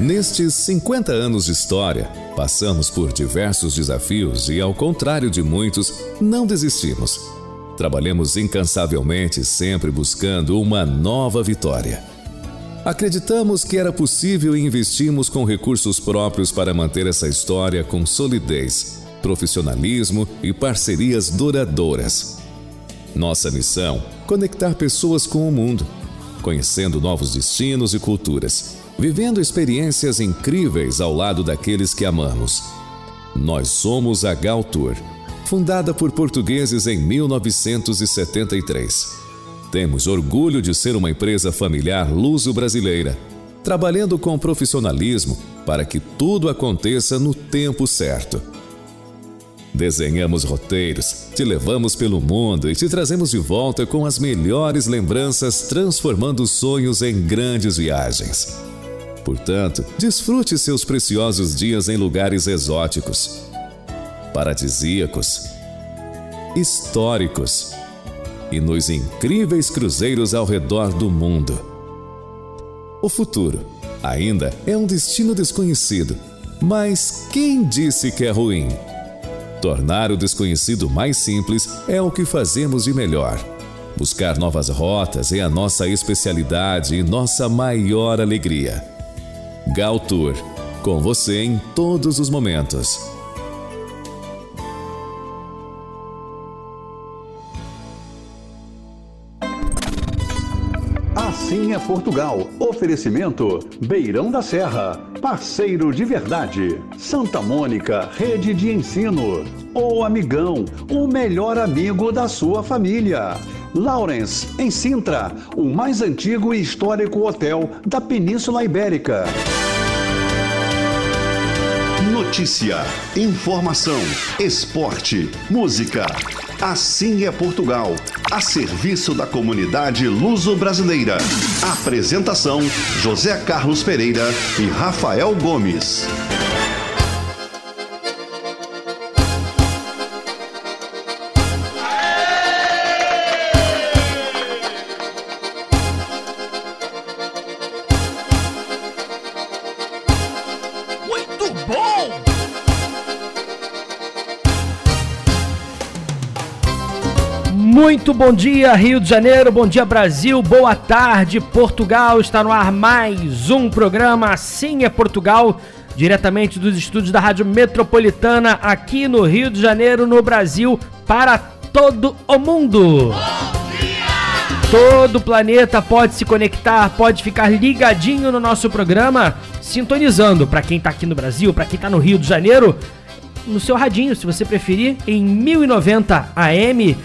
Nestes 50 anos de história, passamos por diversos desafios e, ao contrário de muitos, não desistimos. Trabalhamos incansavelmente, sempre buscando uma nova vitória. Acreditamos que era possível e investimos com recursos próprios para manter essa história com solidez, profissionalismo e parcerias duradouras. Nossa missão: conectar pessoas com o mundo, conhecendo novos destinos e culturas vivendo experiências incríveis ao lado daqueles que amamos. Nós somos a Gal Tour, fundada por portugueses em 1973. Temos orgulho de ser uma empresa familiar luso-brasileira, trabalhando com profissionalismo para que tudo aconteça no tempo certo. Desenhamos roteiros, te levamos pelo mundo e te trazemos de volta com as melhores lembranças, transformando sonhos em grandes viagens. Portanto, desfrute seus preciosos dias em lugares exóticos, paradisíacos, históricos e nos incríveis cruzeiros ao redor do mundo. O futuro ainda é um destino desconhecido, mas quem disse que é ruim? Tornar o desconhecido mais simples é o que fazemos de melhor. Buscar novas rotas é a nossa especialidade e nossa maior alegria. Gal Tour, com você em todos os momentos. Assim é Portugal. Oferecimento Beirão da Serra. Parceiro de verdade. Santa Mônica, rede de ensino. O Amigão, o melhor amigo da sua família. Lawrence, em Sintra, o mais antigo e histórico hotel da Península Ibérica. Notícia, informação, esporte, música. Assim é Portugal, a serviço da comunidade luso-brasileira. Apresentação: José Carlos Pereira e Rafael Gomes. Muito bom dia, Rio de Janeiro, bom dia, Brasil, boa tarde, Portugal. Está no ar mais um programa Assim é Portugal, diretamente dos estúdios da Rádio Metropolitana, aqui no Rio de Janeiro, no Brasil, para todo o mundo. Todo o planeta pode se conectar, pode ficar ligadinho no nosso programa, sintonizando para quem está aqui no Brasil, para quem está no Rio de Janeiro, no seu radinho, se você preferir, em 1090 AM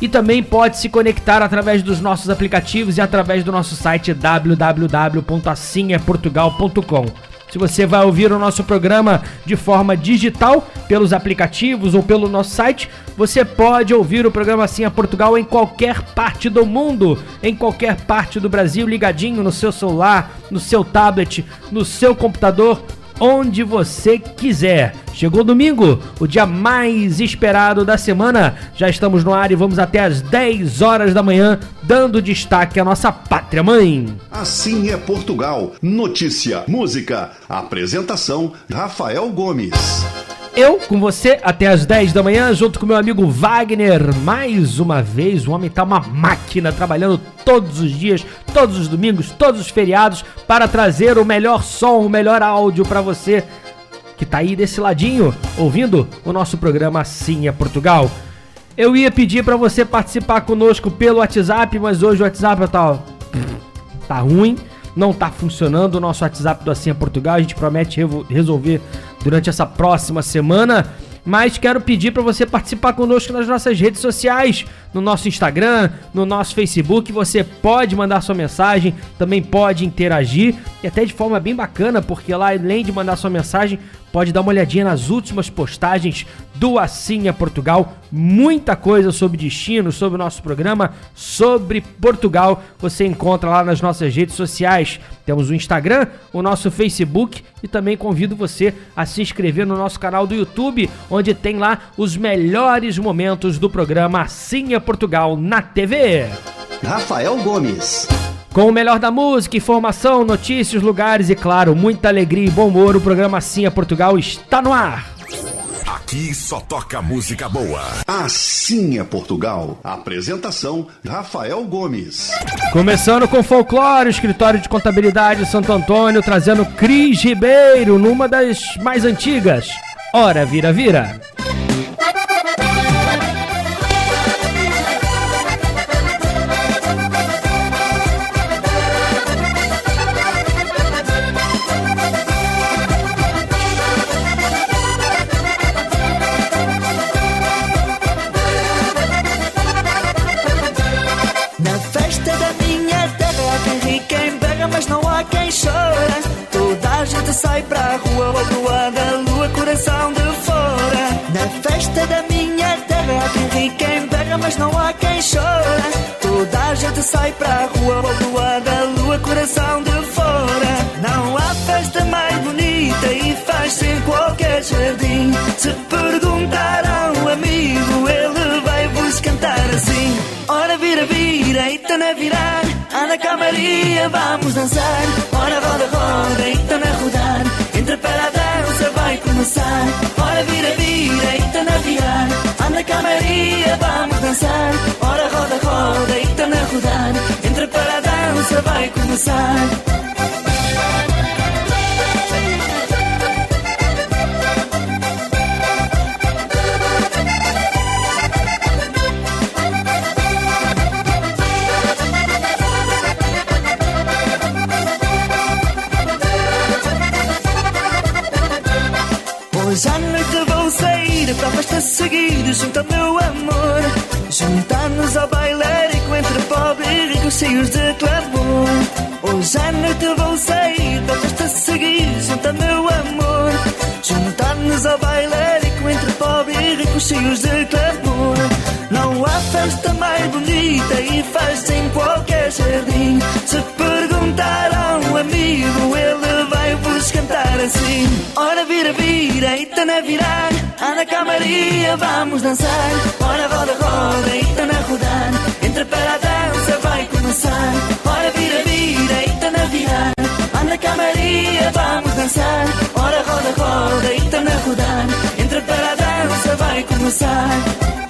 e também pode se conectar através dos nossos aplicativos e através do nosso site www.assimeportugal.com. Se você vai ouvir o nosso programa de forma digital, pelos aplicativos ou pelo nosso site, você pode ouvir o programa Assim a Portugal em qualquer parte do mundo, em qualquer parte do Brasil, ligadinho no seu celular, no seu tablet, no seu computador onde você quiser. Chegou domingo, o dia mais esperado da semana. Já estamos no ar e vamos até às 10 horas da manhã, dando destaque à nossa pátria mãe. Assim é Portugal. Notícia, música, apresentação Rafael Gomes. Eu com você até as 10 da manhã, junto com meu amigo Wagner. Mais uma vez, o homem tá uma máquina trabalhando todos os dias, todos os domingos, todos os feriados para trazer o melhor som, o melhor áudio para você que tá aí desse ladinho ouvindo o nosso programa Assim é Portugal. Eu ia pedir para você participar conosco pelo WhatsApp, mas hoje o WhatsApp tá tá ruim não está funcionando o nosso WhatsApp do Assim é Portugal. A gente promete resolver durante essa próxima semana. Mas quero pedir para você participar conosco nas nossas redes sociais, no nosso Instagram, no nosso Facebook. Você pode mandar sua mensagem, também pode interagir e até de forma bem bacana, porque lá além de mandar sua mensagem, pode dar uma olhadinha nas últimas postagens do é Portugal. Muita coisa sobre destino, sobre o nosso programa, sobre Portugal. Você encontra lá nas nossas redes sociais. Temos o Instagram, o nosso Facebook e também convido você a se inscrever no nosso canal do YouTube, onde tem lá os melhores momentos do programa é Portugal na TV. Rafael Gomes. Com o melhor da música, informação, notícias, lugares e, claro, muita alegria e bom humor, o programa Assim é Portugal está no ar. Aqui só toca música boa. Assim é Portugal. Apresentação: Rafael Gomes. Começando com folclore, escritório de contabilidade Santo Antônio, trazendo Cris Ribeiro, numa das mais antigas. Ora, vira, vira. Mas não há quem chora. Toda a gente sai pra rua, da lua, coração de fora. Não há festa mais bonita e faz-se em qualquer jardim. Se perguntar a um amigo, ele vai vos cantar assim. Ora vira, vira, eita na virar Anda cá Maria, vamos dançar Ora roda, roda, eita na rodar Entra para a dança, vai começar Ora vira, vira, Cá Maria, vamos dançar. Ora roda, roda, eita na rodar Entra para a dança, vai começar junto ao meu amor. Juntar-nos ao bailarico entre pobre e rico cheios de clamor. Hoje à noite vou sair para a festa seguir junto ao meu amor. Juntar-nos ao bailarico entre pobre e rico cheios de clamor. Não há festa mais bonita e faz em qualquer jardim. Se perguntar a um amigo, ele vai vos cantar assim. Ora vira, vira, eita na virar. Anda cá Maria, vamos dançar. Ora roda, roda, eita na rodar. Entra para a dança, vai começar. Ora vira, vira, eita na virar. Anda cá Maria, vamos dançar. Ora roda, roda, eita na rodar. Entra para a dança, vai começar.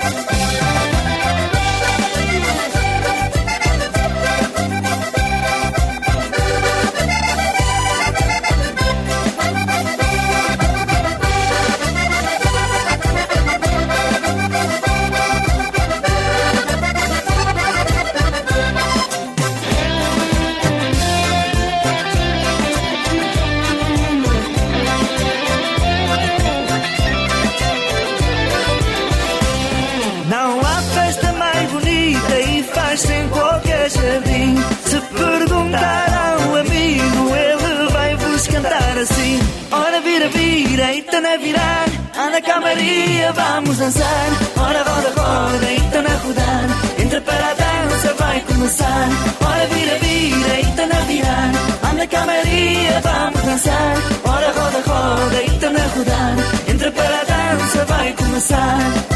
Na virar. Anda cá Maria, vamos dançar. Ora roda, roda, eita na rodar. Entra para a dança, vai começar. Ora vira, vira, eita na virar. Anda cá Maria, vamos dançar. Ora roda, roda, eita na rodar. Entra para a dança, vai começar.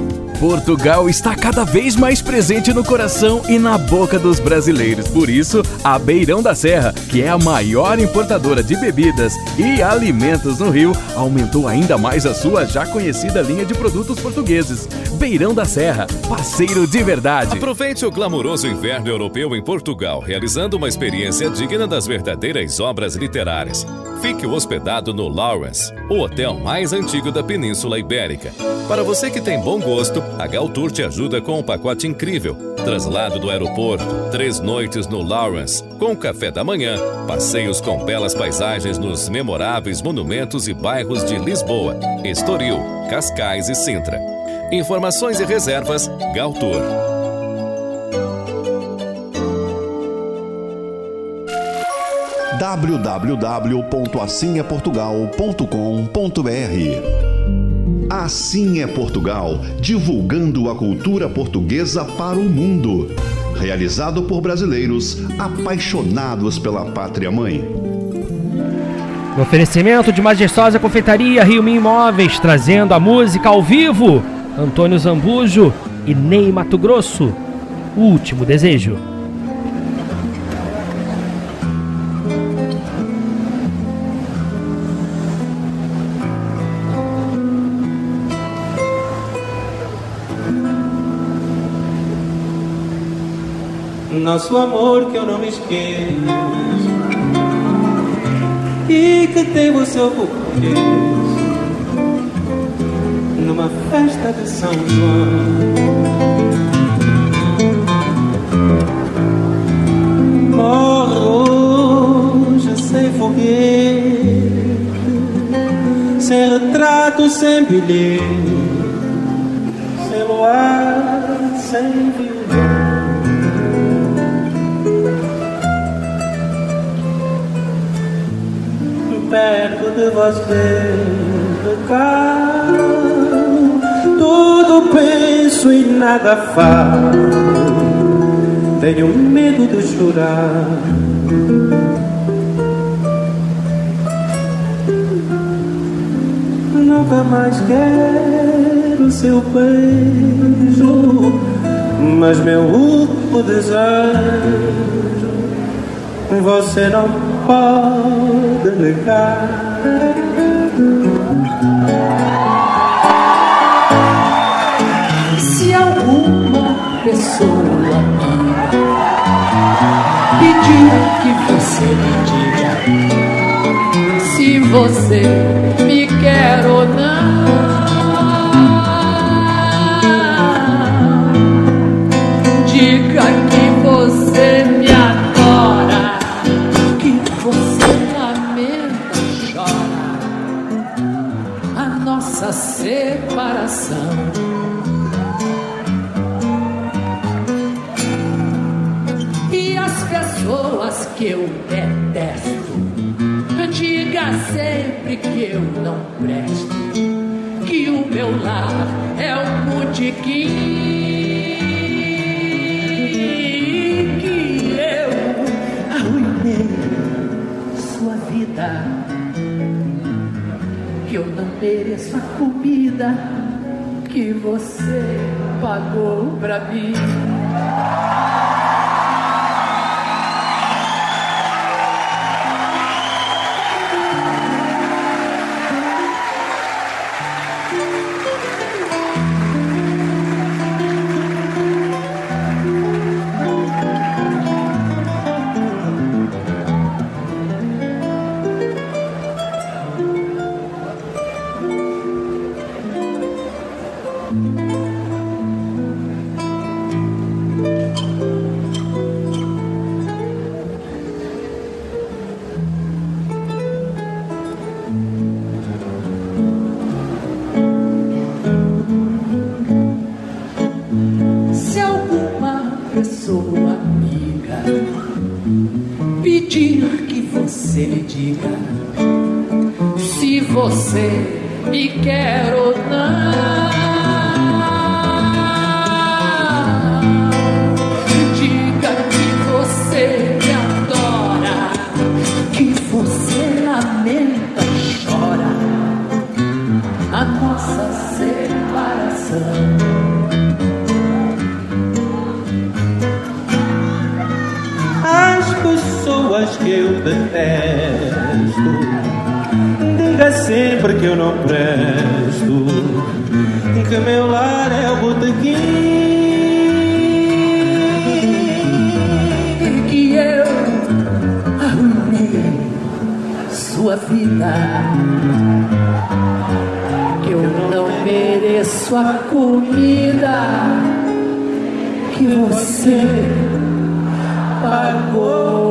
Portugal está cada vez mais presente no coração e na boca dos brasileiros. Por isso, a Beirão da Serra, que é a maior importadora de bebidas e alimentos no Rio, aumentou ainda mais a sua já conhecida linha de produtos portugueses. Beirão da Serra, parceiro de verdade. Aproveite o glamouroso inverno europeu em Portugal, realizando uma experiência digna das verdadeiras obras literárias. Fique hospedado no Lawrence, o hotel mais antigo da Península Ibérica. Para você que tem bom gosto, a Galtour te ajuda com um pacote incrível. Traslado do aeroporto, três noites no Lawrence, com café da manhã, passeios com belas paisagens nos memoráveis monumentos e bairros de Lisboa, Estoril, Cascais e Sintra. Informações e reservas, Galtour. www.assimEportugal.com.br Assim é Portugal, divulgando a cultura portuguesa para o mundo. Realizado por brasileiros apaixonados pela pátria mãe. No oferecimento de majestosa confeitaria Rio Mi Imóveis, trazendo a música ao vivo. Antônio Zambujo e Ney Mato Grosso. O último desejo. Nosso amor que eu não me esqueço e que tem o seu porquê numa festa de São João. Morre hoje sem foguete, sem retrato, sem bilhete, sem luar, sem violão. Perto de você recado. Tudo penso e nada falo. Tenho medo de chorar. Nunca mais quero seu beijo, mas meu último desejo você não pode negar. Se alguma pessoa pedir que você me diga se você me quer ou não. Diga sempre que eu não presto, que o meu lar é um botequim, que eu arruinei sua vida, que eu não mereço a comida que você pagou pra mim. Você me quer ou não. Diga que você me adora, que você lamenta chora a nossa separação. As pessoas que eu detesto, diga sempre que eu não presto, que meu lar é o botequim. que eu arruinei sua vida. Que eu não mereço a comida que você pagou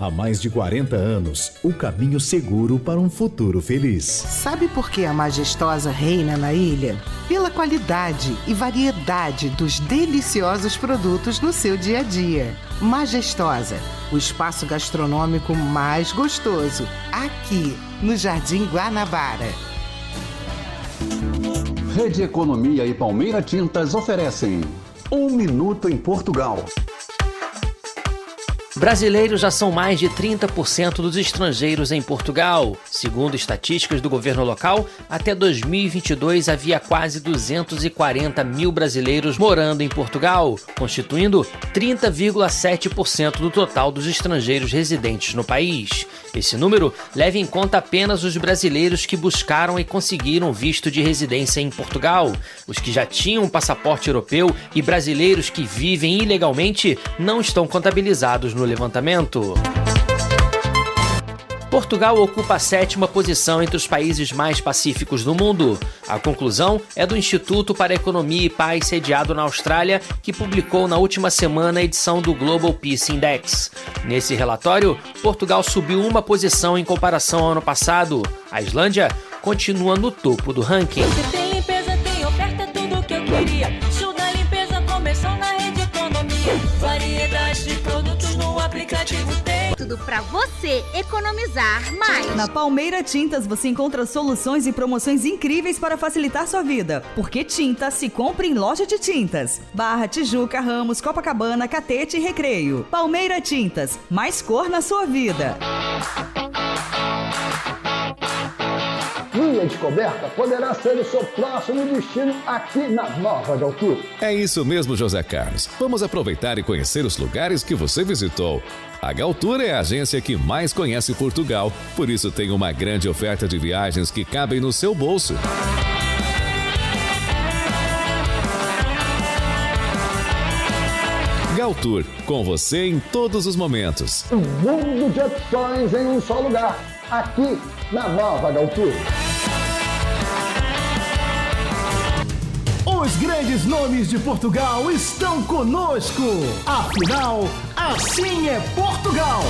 Há mais de 40 anos, o caminho seguro para um futuro feliz. Sabe por que a majestosa reina na ilha? Pela qualidade e variedade dos deliciosos produtos no seu dia a dia. Majestosa, o espaço gastronômico mais gostoso, aqui no Jardim Guanabara. Rede Economia e Palmeira Tintas oferecem Um Minuto em Portugal. Brasileiros já são mais de 30% dos estrangeiros em Portugal. Segundo estatísticas do governo local, até 2022 havia quase 240 mil brasileiros morando em Portugal, constituindo 30,7% do total dos estrangeiros residentes no país. Esse número leva em conta apenas os brasileiros que buscaram e conseguiram visto de residência em Portugal. Os que já tinham um passaporte europeu e brasileiros que vivem ilegalmente não estão contabilizados no levantamento. Portugal ocupa a sétima posição entre os países mais pacíficos do mundo. A conclusão é do Instituto para Economia e Paz, sediado na Austrália, que publicou na última semana a edição do Global Peace Index. Nesse relatório, Portugal subiu uma posição em comparação ao ano passado. A Islândia continua no topo do ranking. Pra você economizar mais. Na Palmeira Tintas você encontra soluções e promoções incríveis para facilitar sua vida. Porque tinta se compra em loja de tintas. Barra, Tijuca, Ramos, Copacabana, Catete e Recreio. Palmeira Tintas, mais cor na sua vida. Descoberta poderá ser o seu próximo destino aqui na Nova de Altura. É isso mesmo, José Carlos. Vamos aproveitar e conhecer os lugares que você visitou. A Galtour é a agência que mais conhece Portugal, por isso tem uma grande oferta de viagens que cabem no seu bolso. Galtour, com você em todos os momentos. Um mundo de opções em um só lugar, aqui na Nova Galtour. Os grandes nomes de Portugal estão conosco. Afinal, assim é Portugal.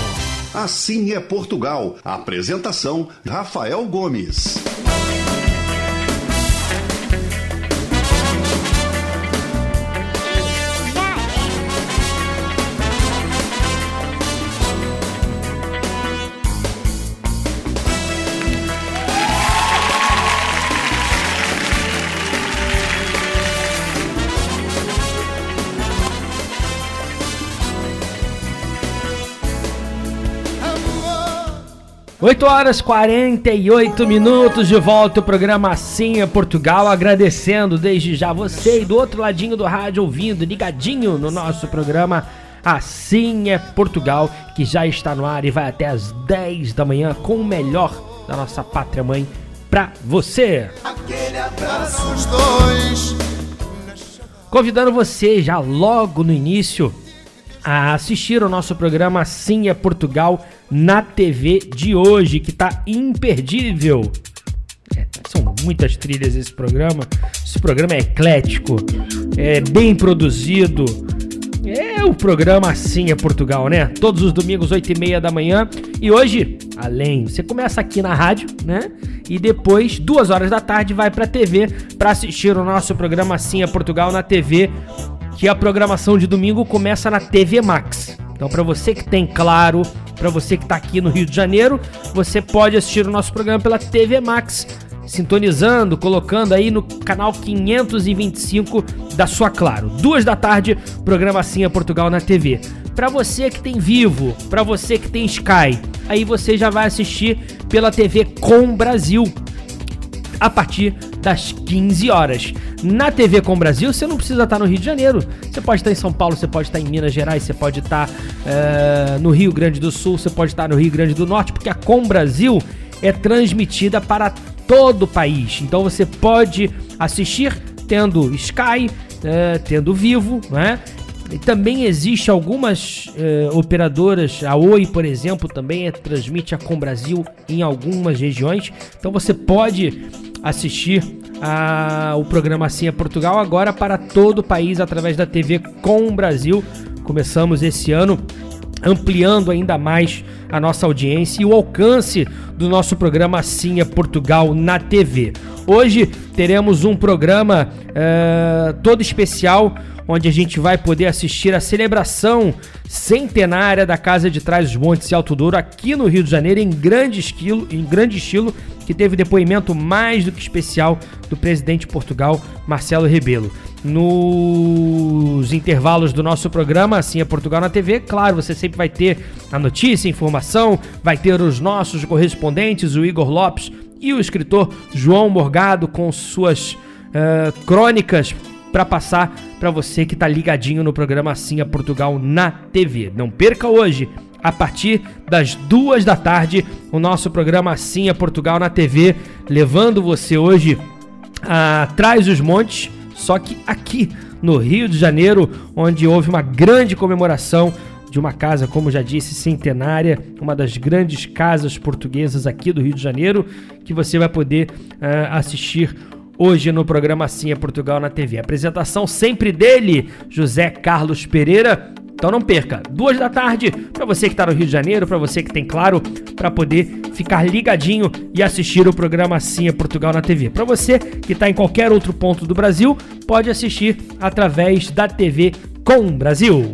Assim é Portugal. Apresentação: Rafael Gomes. Oito horas 48 minutos de volta o programa Assim é Portugal, agradecendo desde já você e do outro ladinho do rádio ouvindo, ligadinho no nosso programa Assim é Portugal, que já está no ar e vai até as 10 da manhã com o melhor da nossa pátria mãe pra você. Aquele abraço os dois. Convidando você já logo no início a assistir o nosso programa Assim é Portugal na TV de hoje, que tá imperdível. É, são muitas trilhas esse programa. Esse programa é eclético, é bem produzido. É o programa Assim é Portugal, né? Todos os domingos, 8 e meia da manhã. E hoje, além, você começa aqui na rádio, né? E depois, duas horas da tarde, vai pra TV para assistir o nosso programa Assim é Portugal na TV que a programação de domingo começa na TV Max. Então, para você que tem claro, para você que está aqui no Rio de Janeiro, você pode assistir o nosso programa pela TV Max, sintonizando, colocando aí no canal 525 da sua Claro. Duas da tarde, programa Assim é Portugal na TV. Para você que tem Vivo, para você que tem Sky, aí você já vai assistir pela TV Com Brasil a partir das 15 horas. Na TV Com Brasil, você não precisa estar no Rio de Janeiro. Você pode estar em São Paulo, você pode estar em Minas Gerais, você pode estar uh, no Rio Grande do Sul, você pode estar no Rio Grande do Norte, porque a Com Brasil é transmitida para todo o país. Então você pode assistir tendo Sky, uh, tendo Vivo, né? E também existe algumas eh, operadoras, a Oi, por exemplo, também é, transmite a Com Brasil em algumas regiões. Então você pode assistir a, o programa Assim é Portugal agora para todo o país através da TV Com Brasil. Começamos esse ano ampliando ainda mais a nossa audiência e o alcance do nosso programa Assim é Portugal na TV. Hoje teremos um programa uh, todo especial onde a gente vai poder assistir a celebração centenária da Casa de Trás dos Montes e Alto Douro aqui no Rio de Janeiro em grande estilo, em grande estilo, que teve depoimento mais do que especial do presidente de Portugal, Marcelo Rebelo. Nos intervalos do nosso programa, assim é Portugal na TV, claro, você sempre vai ter a notícia, a informação, vai ter os nossos correspondentes, o Igor Lopes e o escritor João Morgado com suas uh, crônicas para passar para você que está ligadinho no programa Assim a Portugal na TV. Não perca hoje, a partir das duas da tarde, o nosso programa Assim a Portugal na TV, levando você hoje atrás dos montes, só que aqui no Rio de Janeiro, onde houve uma grande comemoração de uma casa, como já disse, centenária, uma das grandes casas portuguesas aqui do Rio de Janeiro, que você vai poder uh, assistir hoje no programa Assim é Portugal na TV. Apresentação sempre dele, José Carlos Pereira. Então não perca, duas da tarde, para você que está no Rio de Janeiro, para você que tem claro, para poder ficar ligadinho e assistir o programa Assim é Portugal na TV. Para você que está em qualquer outro ponto do Brasil, pode assistir através da TV Com Brasil.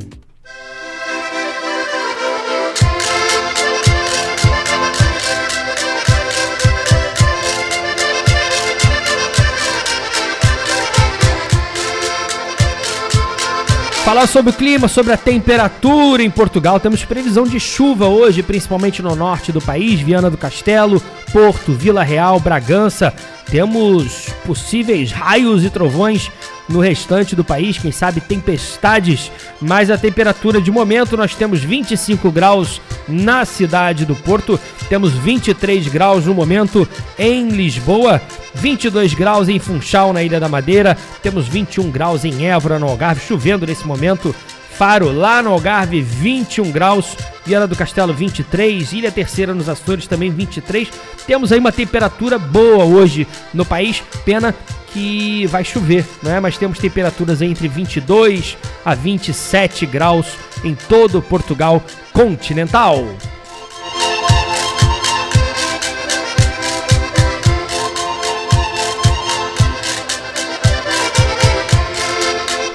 Falar sobre o clima, sobre a temperatura em Portugal. Temos previsão de chuva hoje, principalmente no norte do país, Viana do Castelo, Porto, Vila Real, Bragança. Temos possíveis raios e trovões no restante do país, quem sabe tempestades, mas a temperatura de momento nós temos 25 graus na cidade do Porto, temos 23 graus no momento em Lisboa, 22 graus em Funchal, na Ilha da Madeira, temos 21 graus em Évora, no Algarve, chovendo nesse momento, Faro, lá no Algarve, 21 graus. Viana do Castelo, 23. Ilha Terceira, nos Açores, também 23. Temos aí uma temperatura boa hoje no país. Pena que vai chover, né? Mas temos temperaturas entre 22 a 27 graus em todo Portugal continental.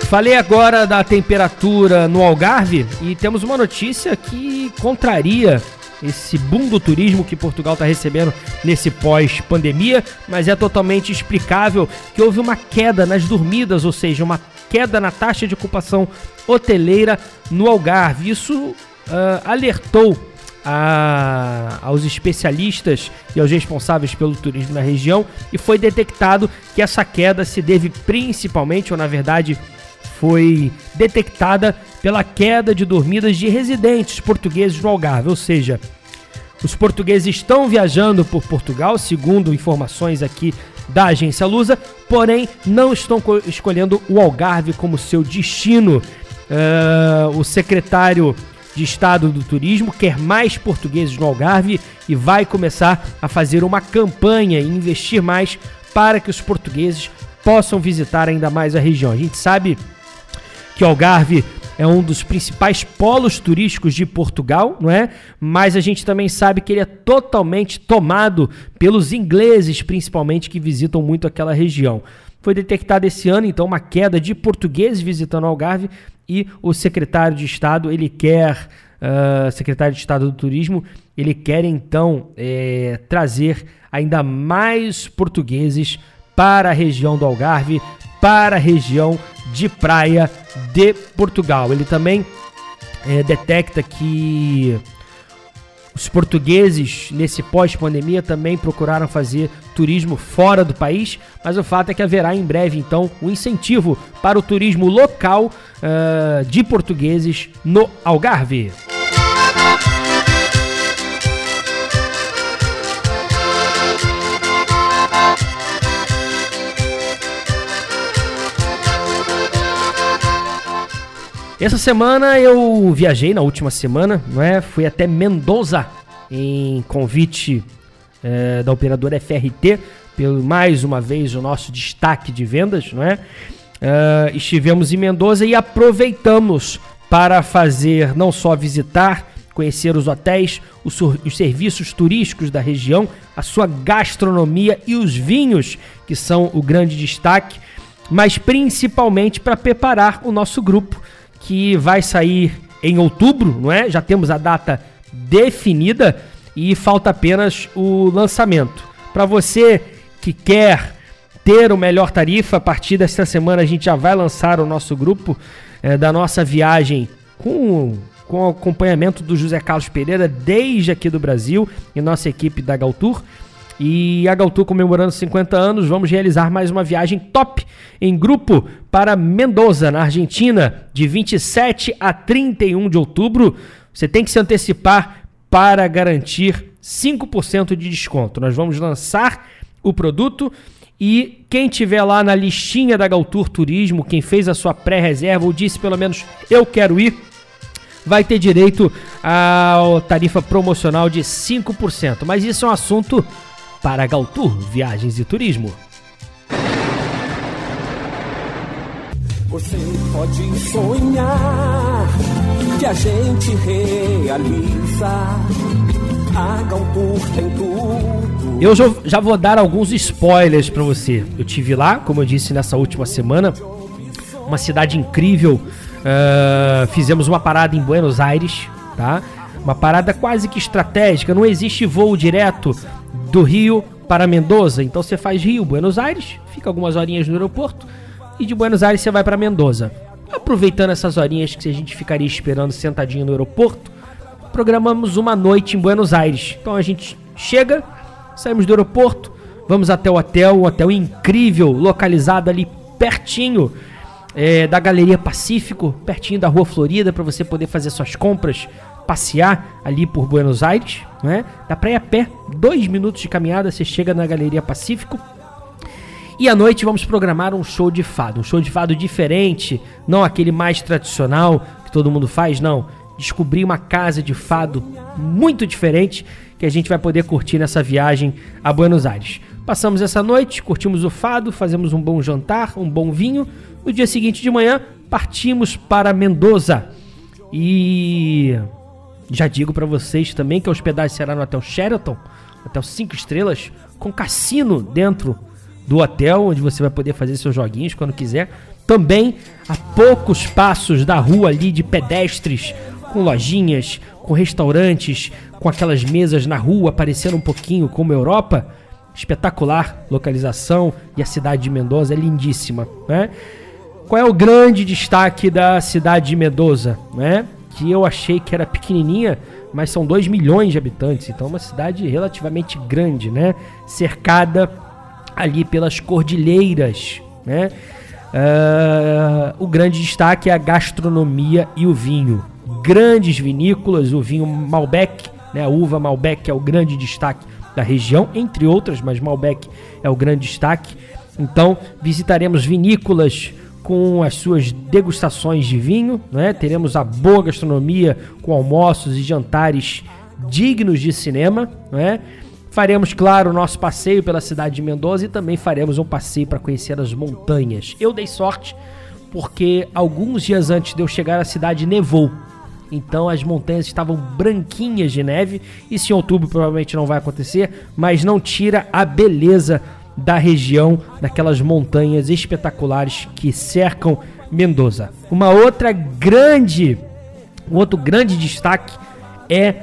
Falei agora da temperatura no Algarve e temos uma notícia que contraria esse boom do turismo que Portugal está recebendo nesse pós-pandemia, mas é totalmente explicável que houve uma queda nas dormidas, ou seja, uma queda na taxa de ocupação hoteleira no Algarve. Isso uh, alertou a, aos especialistas e aos responsáveis pelo turismo na região e foi detectado que essa queda se deve principalmente, ou na verdade, foi detectada pela queda de dormidas de residentes portugueses no Algarve, ou seja, os portugueses estão viajando por Portugal, segundo informações aqui da agência Lusa, porém não estão escolhendo o Algarve como seu destino. Uh, o secretário de Estado do Turismo quer mais portugueses no Algarve e vai começar a fazer uma campanha e investir mais para que os portugueses possam visitar ainda mais a região. A gente sabe que Algarve é um dos principais polos turísticos de Portugal, não é? Mas a gente também sabe que ele é totalmente tomado pelos ingleses, principalmente que visitam muito aquela região. Foi detectada esse ano então uma queda de portugueses visitando Algarve e o secretário de Estado ele quer uh, secretário de Estado do Turismo ele quer então é, trazer ainda mais portugueses para a região do Algarve, para a região de praia de Portugal. Ele também é, detecta que os portugueses, nesse pós-pandemia, também procuraram fazer turismo fora do país, mas o fato é que haverá em breve, então, um incentivo para o turismo local uh, de portugueses no Algarve. Essa semana eu viajei, na última semana, não é? Fui até Mendoza em convite é, da operadora FRT, pelo mais uma vez o nosso destaque de vendas, não é? Uh, estivemos em Mendoza e aproveitamos para fazer não só visitar, conhecer os hotéis, os, os, serviços turísticos da região, a sua gastronomia e os vinhos, que são o grande destaque, mas principalmente para preparar o nosso grupo que vai sair em outubro, não é? Já temos a data definida e falta apenas o lançamento. Para você que quer ter o melhor tarifa, a partir desta semana a gente já vai lançar o nosso grupo é, da nossa viagem com, com o acompanhamento do José Carlos Pereira desde aqui do Brasil e nossa equipe da Galtour. E a Galtour comemorando 50 anos, vamos realizar mais uma viagem top em grupo para Mendoza, na Argentina, de 27 a 31 de outubro. Você tem que se antecipar para garantir 5% de desconto. Nós vamos lançar o produto e quem tiver lá na listinha da Galtour Turismo, quem fez a sua pré-reserva ou disse pelo menos eu quero ir, vai ter direito à tarifa promocional de 5%. Mas isso é um assunto para a Galtour Viagens e Turismo. Você pode sonhar que a gente realiza. A Galtour tem tudo. Eu já vou dar alguns spoilers para você. Eu tive lá, como eu disse nessa última semana, uma cidade incrível. Uh, fizemos uma parada em Buenos Aires, tá? Uma parada quase que estratégica. Não existe voo direto do Rio para Mendoza. Então você faz Rio, Buenos Aires, fica algumas horinhas no aeroporto e de Buenos Aires você vai para Mendoza. Aproveitando essas horinhas que a gente ficaria esperando sentadinho no aeroporto, programamos uma noite em Buenos Aires. Então a gente chega, saímos do aeroporto, vamos até o hotel, um hotel incrível, localizado ali pertinho é, da Galeria Pacífico, pertinho da Rua Florida, para você poder fazer suas compras passear ali por Buenos Aires, né? Pra ir a pé, dois minutos de caminhada, você chega na Galeria Pacífico. E à noite vamos programar um show de fado, um show de fado diferente, não aquele mais tradicional que todo mundo faz, não. Descobrir uma casa de fado muito diferente que a gente vai poder curtir nessa viagem a Buenos Aires. Passamos essa noite, curtimos o fado, fazemos um bom jantar, um bom vinho. No dia seguinte de manhã, partimos para Mendoza. E já digo para vocês também que a hospedagem será no Hotel Sheraton, hotel 5 estrelas, com cassino dentro do hotel, onde você vai poder fazer seus joguinhos quando quiser. Também a poucos passos da rua ali de pedestres, com lojinhas, com restaurantes, com aquelas mesas na rua, parecendo um pouquinho como Europa. Espetacular localização e a cidade de Mendoza é lindíssima, né? Qual é o grande destaque da cidade de Mendoza, né? Que eu achei que era pequenininha, mas são 2 milhões de habitantes, então é uma cidade relativamente grande, né? Cercada ali pelas cordilheiras, né? Uh, o grande destaque é a gastronomia e o vinho. Grandes vinícolas, o vinho Malbec, né? A uva Malbec é o grande destaque da região, entre outras, mas Malbec é o grande destaque. Então, visitaremos vinícolas com as suas degustações de vinho, né? teremos a boa gastronomia com almoços e jantares dignos de cinema. Né? Faremos, claro, o nosso passeio pela cidade de Mendoza e também faremos um passeio para conhecer as montanhas. Eu dei sorte porque alguns dias antes de eu chegar à cidade nevou. Então as montanhas estavam branquinhas de neve. Isso em outubro provavelmente não vai acontecer, mas não tira a beleza da região, daquelas montanhas espetaculares que cercam Mendoza. Uma outra grande, um outro grande destaque é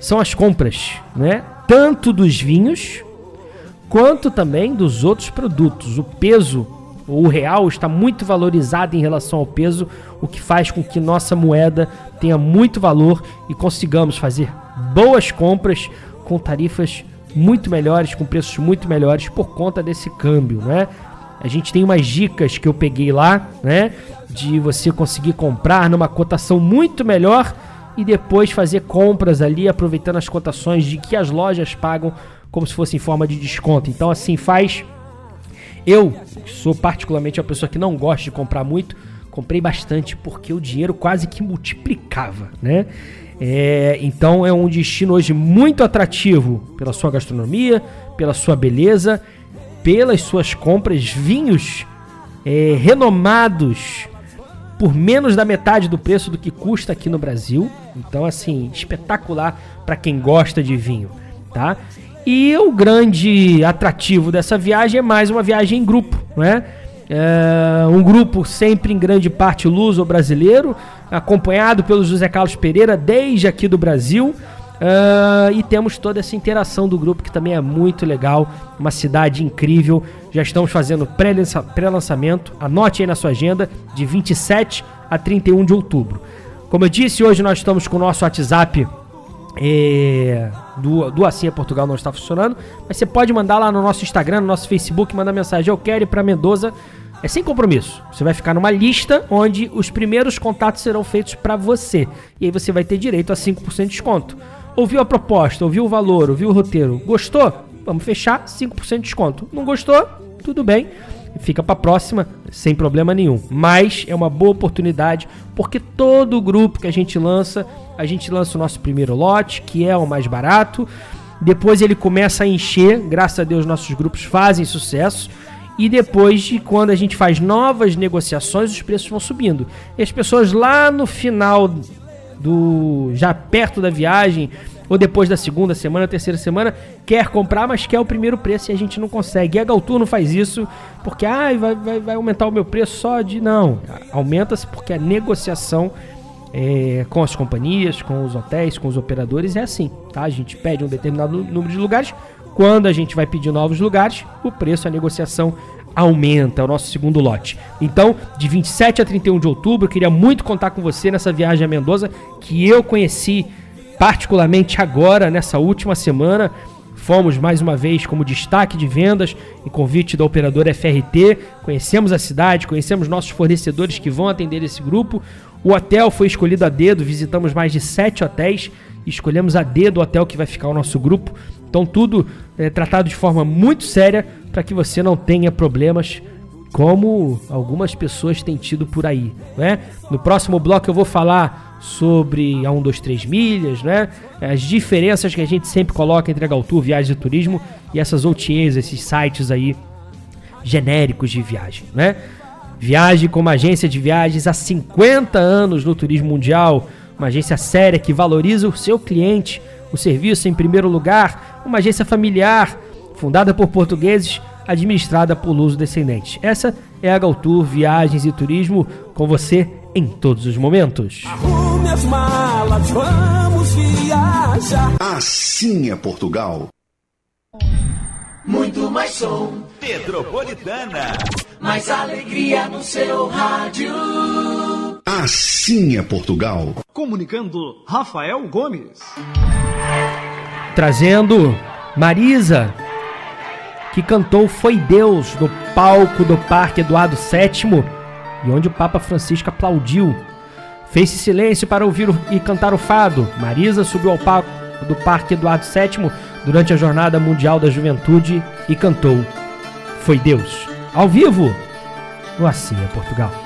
são as compras, né? Tanto dos vinhos quanto também dos outros produtos. O peso o real está muito valorizado em relação ao peso, o que faz com que nossa moeda tenha muito valor e consigamos fazer boas compras com tarifas muito melhores, com preços muito melhores por conta desse câmbio, né? A gente tem umas dicas que eu peguei lá, né? De você conseguir comprar numa cotação muito melhor e depois fazer compras ali, aproveitando as cotações de que as lojas pagam como se fosse em forma de desconto. Então, assim, faz. Eu sou particularmente uma pessoa que não gosta de comprar muito, comprei bastante porque o dinheiro quase que multiplicava, né? É, então é um destino hoje muito atrativo pela sua gastronomia, pela sua beleza, pelas suas compras, vinhos é, renomados por menos da metade do preço do que custa aqui no Brasil. Então, assim, espetacular para quem gosta de vinho, tá? E o grande atrativo dessa viagem é mais uma viagem em grupo, né? É um grupo sempre em grande parte luso-brasileiro, acompanhado pelo José Carlos Pereira desde aqui do Brasil. Uh, e temos toda essa interação do grupo que também é muito legal, uma cidade incrível. Já estamos fazendo pré-lançamento, anote aí na sua agenda, de 27 a 31 de outubro. Como eu disse, hoje nós estamos com o nosso WhatsApp é, do, do é Portugal não está funcionando, mas você pode mandar lá no nosso Instagram, no nosso Facebook, mandar mensagem, eu quero ir para Mendoza. É sem compromisso. Você vai ficar numa lista onde os primeiros contatos serão feitos para você. E aí você vai ter direito a 5% de desconto. Ouviu a proposta, ouviu o valor, ouviu o roteiro, gostou? Vamos fechar 5% de desconto. Não gostou? Tudo bem fica para próxima sem problema nenhum. Mas é uma boa oportunidade porque todo grupo que a gente lança, a gente lança o nosso primeiro lote, que é o mais barato. Depois ele começa a encher, graças a Deus nossos grupos fazem sucesso. E depois de quando a gente faz novas negociações, os preços vão subindo. E as pessoas lá no final do já perto da viagem ou depois da segunda semana, terceira semana, quer comprar, mas quer o primeiro preço e a gente não consegue. E a Galturno faz isso porque ah, vai, vai, vai aumentar o meu preço só de. Não, aumenta-se porque a negociação é, com as companhias, com os hotéis, com os operadores é assim, tá? A gente pede um determinado número de lugares, quando a gente vai pedir novos lugares, o preço, a negociação aumenta, é o nosso segundo lote. Então, de 27 a 31 de outubro, queria muito contar com você nessa viagem a Mendoza, que eu conheci particularmente agora, nessa última semana, fomos mais uma vez como destaque de vendas em convite da operadora FRT. Conhecemos a cidade, conhecemos nossos fornecedores que vão atender esse grupo. O hotel foi escolhido a dedo, visitamos mais de sete hotéis e escolhemos a dedo o hotel que vai ficar o nosso grupo. Então, tudo é tratado de forma muito séria para que você não tenha problemas como algumas pessoas têm tido por aí, né? No próximo bloco eu vou falar sobre a 1, 2, 3 milhas, né? As diferenças que a gente sempre coloca entre a Galtour, Viagens e Turismo e essas OTAs, esses sites aí genéricos de viagem, né? Viagem como agência de viagens há 50 anos no turismo mundial, uma agência séria que valoriza o seu cliente, o serviço em primeiro lugar, uma agência familiar, fundada por portugueses, administrada por luso descendentes. Essa é a Galtour Viagens e Turismo com você em todos os momentos. Arrume as malas, vamos viajar. Assim é Portugal. Muito mais som, Metropolitana. mais alegria no seu rádio. Assim é Portugal. Comunicando Rafael Gomes. Trazendo Marisa, que cantou Foi Deus no palco do Parque Eduardo VII e onde o Papa Francisco aplaudiu. Fez-se silêncio para ouvir e cantar o fado. Marisa subiu ao palco do Parque Eduardo VII durante a Jornada Mundial da Juventude e cantou Foi Deus. Ao vivo, no Assim é Portugal.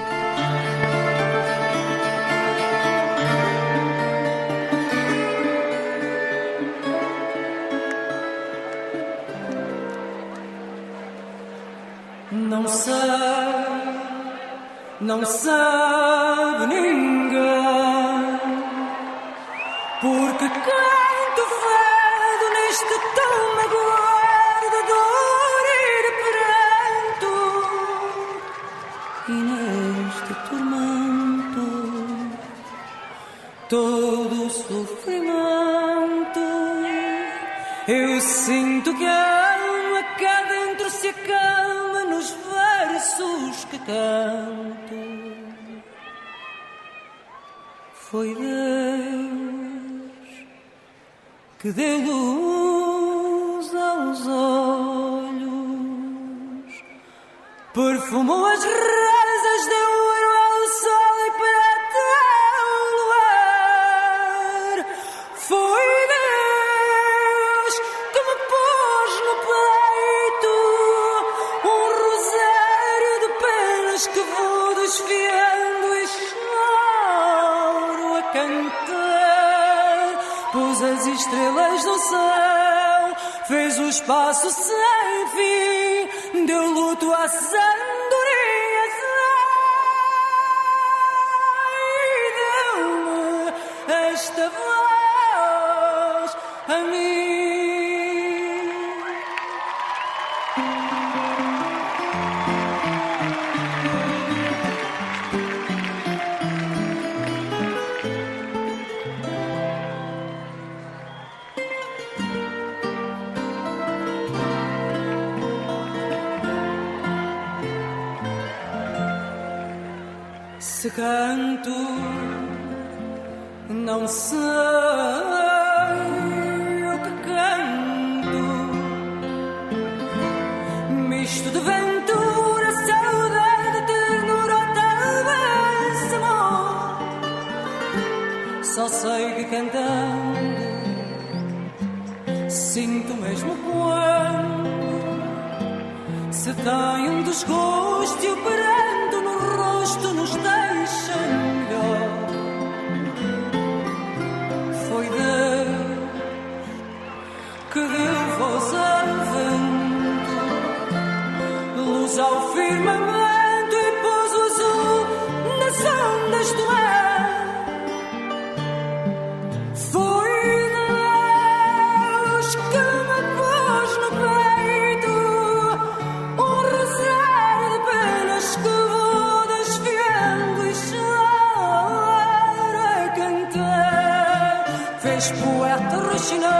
you know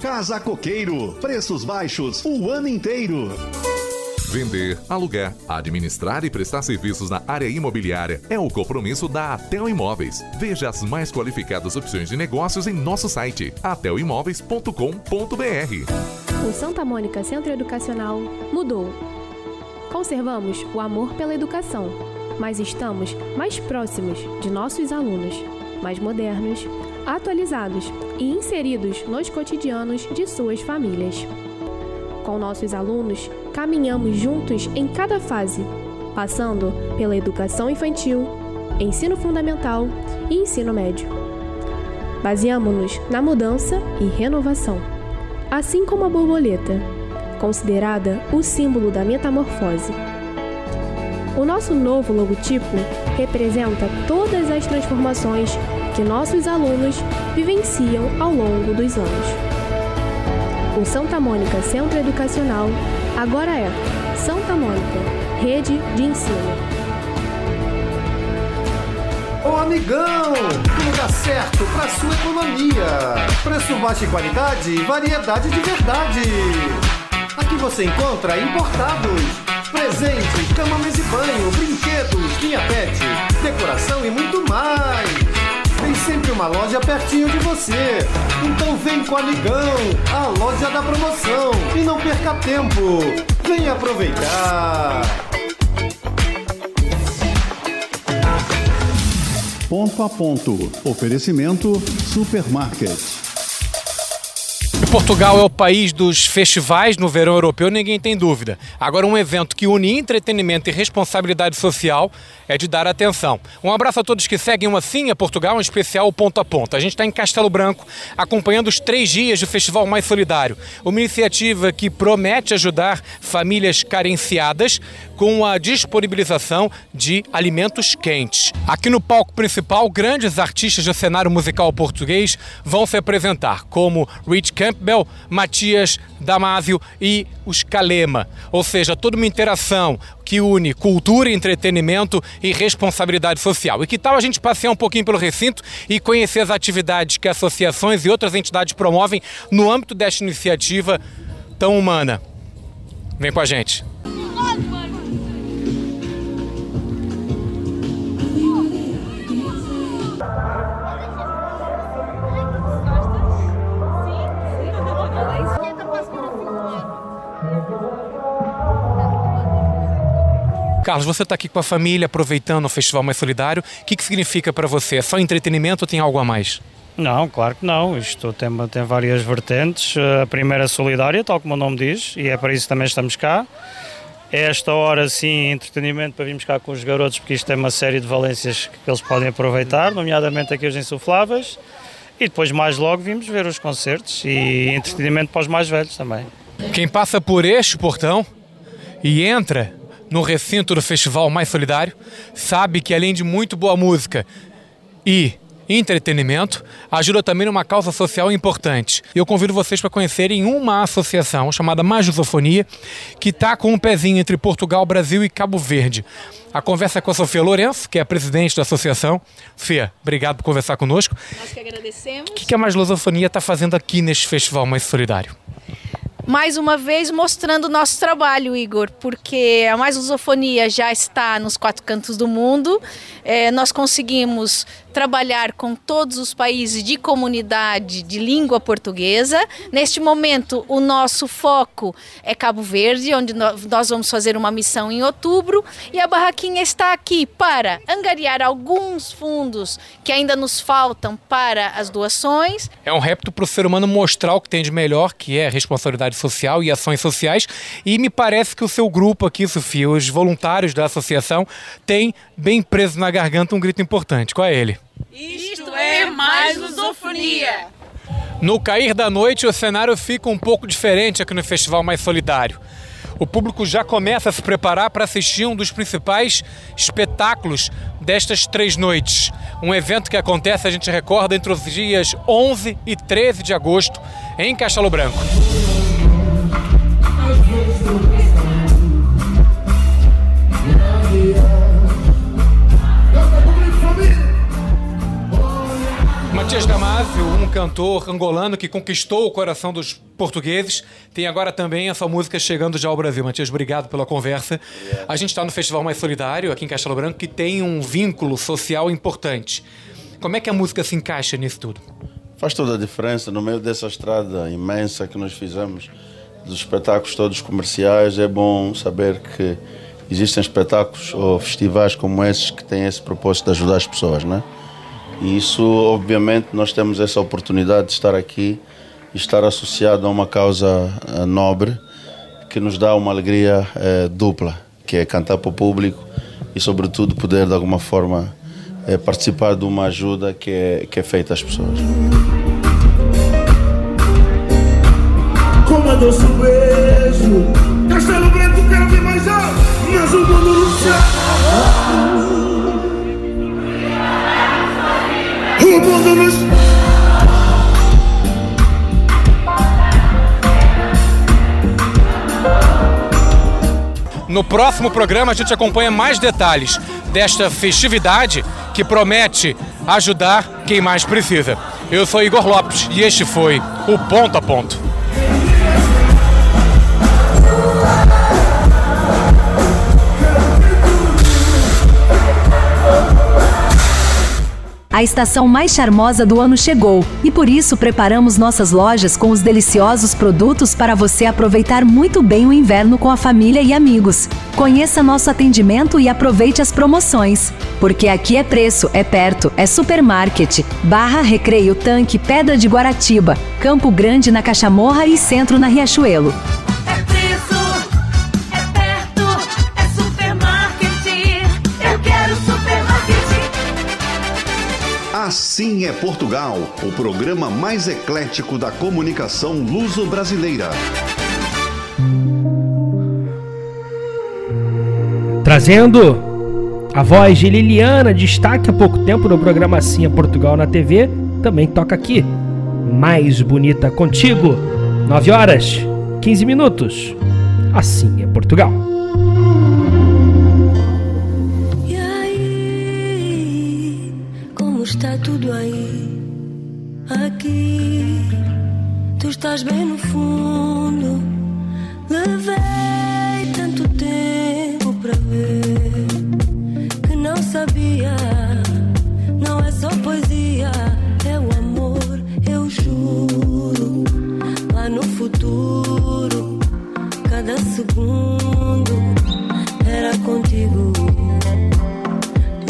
Casa Coqueiro. Preços baixos o ano inteiro. Vender, alugar, administrar e prestar serviços na área imobiliária é o compromisso da Atel Imóveis. Veja as mais qualificadas opções de negócios em nosso site atelimóveis.com.br. O Santa Mônica Centro Educacional mudou. Conservamos o amor pela educação, mas estamos mais próximos de nossos alunos, mais modernos, atualizados e inseridos nos cotidianos de suas famílias. Com nossos alunos, caminhamos juntos em cada fase, passando pela educação infantil, ensino fundamental e ensino médio. Baseamos-nos na mudança e renovação, assim como a borboleta, considerada o símbolo da metamorfose. O nosso novo logotipo representa todas as transformações que nossos alunos vivenciam ao longo dos anos. O Santa Mônica Centro Educacional agora é Santa Mônica Rede de Ensino. Ô amigão, o lugar certo para sua economia. Preço baixo e qualidade, variedade de verdade. Aqui você encontra importados, presente, cama, mesa e banho, brinquedos, linha pet, decoração e muito mais. Tem sempre uma loja pertinho de você. Então vem com o Amigão, a loja da promoção. E não perca tempo. Vem aproveitar. Ponto a ponto. Oferecimento Supermarket. Portugal é o país dos festivais no verão europeu, ninguém tem dúvida. Agora, um evento que une entretenimento e responsabilidade social é de dar atenção. Um abraço a todos que seguem o Assim é Portugal, em especial o Ponto a Ponto. A gente está em Castelo Branco, acompanhando os três dias do Festival Mais Solidário. Uma iniciativa que promete ajudar famílias carenciadas com a disponibilização de alimentos quentes. Aqui no palco principal, grandes artistas do cenário musical português vão se apresentar, como Rich Campbell, Matias Damasio e os Kalema. Ou seja, toda uma interação que une cultura, entretenimento e responsabilidade social. E que tal a gente passear um pouquinho pelo recinto e conhecer as atividades que associações e outras entidades promovem no âmbito desta iniciativa tão humana? Vem com a gente. Carlos, você está aqui com a família aproveitando o Festival Mais Solidário. O que, que significa para você? É só entretenimento ou tem algo a mais? Não, claro que não. Isto tem, tem várias vertentes. A primeira é solidária, tal como o nome diz, e é para isso que também estamos cá. É esta hora, sim, entretenimento para virmos cá com os garotos, porque isto tem uma série de valências que eles podem aproveitar, nomeadamente aqui os insufláveis. E depois, mais logo, vimos ver os concertos e entretenimento para os mais velhos também. Quem passa por este portão e entra no recinto do Festival Mais Solidário, sabe que além de muito boa música e entretenimento, ajuda também numa causa social importante. Eu convido vocês para conhecerem uma associação chamada Majusofonia, que está com um pezinho entre Portugal, Brasil e Cabo Verde. A conversa é com a Sofia Lourenço, que é a presidente da associação. Fia, obrigado por conversar conosco. Nós que agradecemos. O que a Majusofonia está fazendo aqui neste Festival Mais Solidário? Mais uma vez mostrando o nosso trabalho, Igor, porque a Mais Lusofonia já está nos quatro cantos do mundo. É, nós conseguimos trabalhar com todos os países de comunidade de língua portuguesa. Neste momento, o nosso foco é Cabo Verde, onde nós vamos fazer uma missão em outubro. E a Barraquinha está aqui para angariar alguns fundos que ainda nos faltam para as doações. É um repto para o ser humano mostrar o que tem de melhor, que é responsabilidade social e ações sociais. E me parece que o seu grupo aqui, Sofia, os voluntários da associação, tem bem preso na garganta um grito importante. Qual é ele? Isto é mais lusofonia. No cair da noite, o cenário fica um pouco diferente aqui no Festival Mais Solidário. O público já começa a se preparar para assistir um dos principais espetáculos destas três noites. Um evento que acontece, a gente recorda, entre os dias 11 e 13 de agosto, em Castelo Branco. Matias Damasio, um cantor angolano que conquistou o coração dos portugueses, tem agora também a sua música chegando já ao Brasil. Matias, obrigado pela conversa. A gente está no Festival Mais Solidário, aqui em Castelo Branco, que tem um vínculo social importante. Como é que a música se encaixa nisso tudo? Faz toda a diferença no meio dessa estrada imensa que nós fizemos, dos espetáculos todos comerciais. É bom saber que existem espetáculos ou festivais como esses que têm esse propósito de ajudar as pessoas, né? E isso, obviamente, nós temos essa oportunidade de estar aqui e estar associado a uma causa eh, nobre que nos dá uma alegria é, dupla, que é cantar para o público e, sobretudo, poder de alguma forma é, participar de uma ajuda que é, que é feita às pessoas. Como é doce beijo, Castelo Branco, quero ver mais alto, mas o mundo no próximo programa a gente acompanha mais detalhes desta festividade que promete ajudar quem mais precisa. Eu sou Igor Lopes e este foi o Ponto a Ponto. A estação mais charmosa do ano chegou e por isso preparamos nossas lojas com os deliciosos produtos para você aproveitar muito bem o inverno com a família e amigos. Conheça nosso atendimento e aproveite as promoções. Porque aqui é preço, é perto, é supermarket. Barra Recreio Tanque Pedra de Guaratiba, Campo Grande na Cachamorra e Centro na Riachuelo. Assim é Portugal, o programa mais eclético da comunicação luso-brasileira. Trazendo a voz de Liliana, destaque há pouco tempo no programa Assim é Portugal na TV, também toca aqui. Mais bonita contigo. 9 horas, 15 minutos. Assim é Portugal. Estás bem no fundo. Levei tanto tempo para ver que não sabia. Não é só poesia, é o amor, eu juro. Lá no futuro, cada segundo era contigo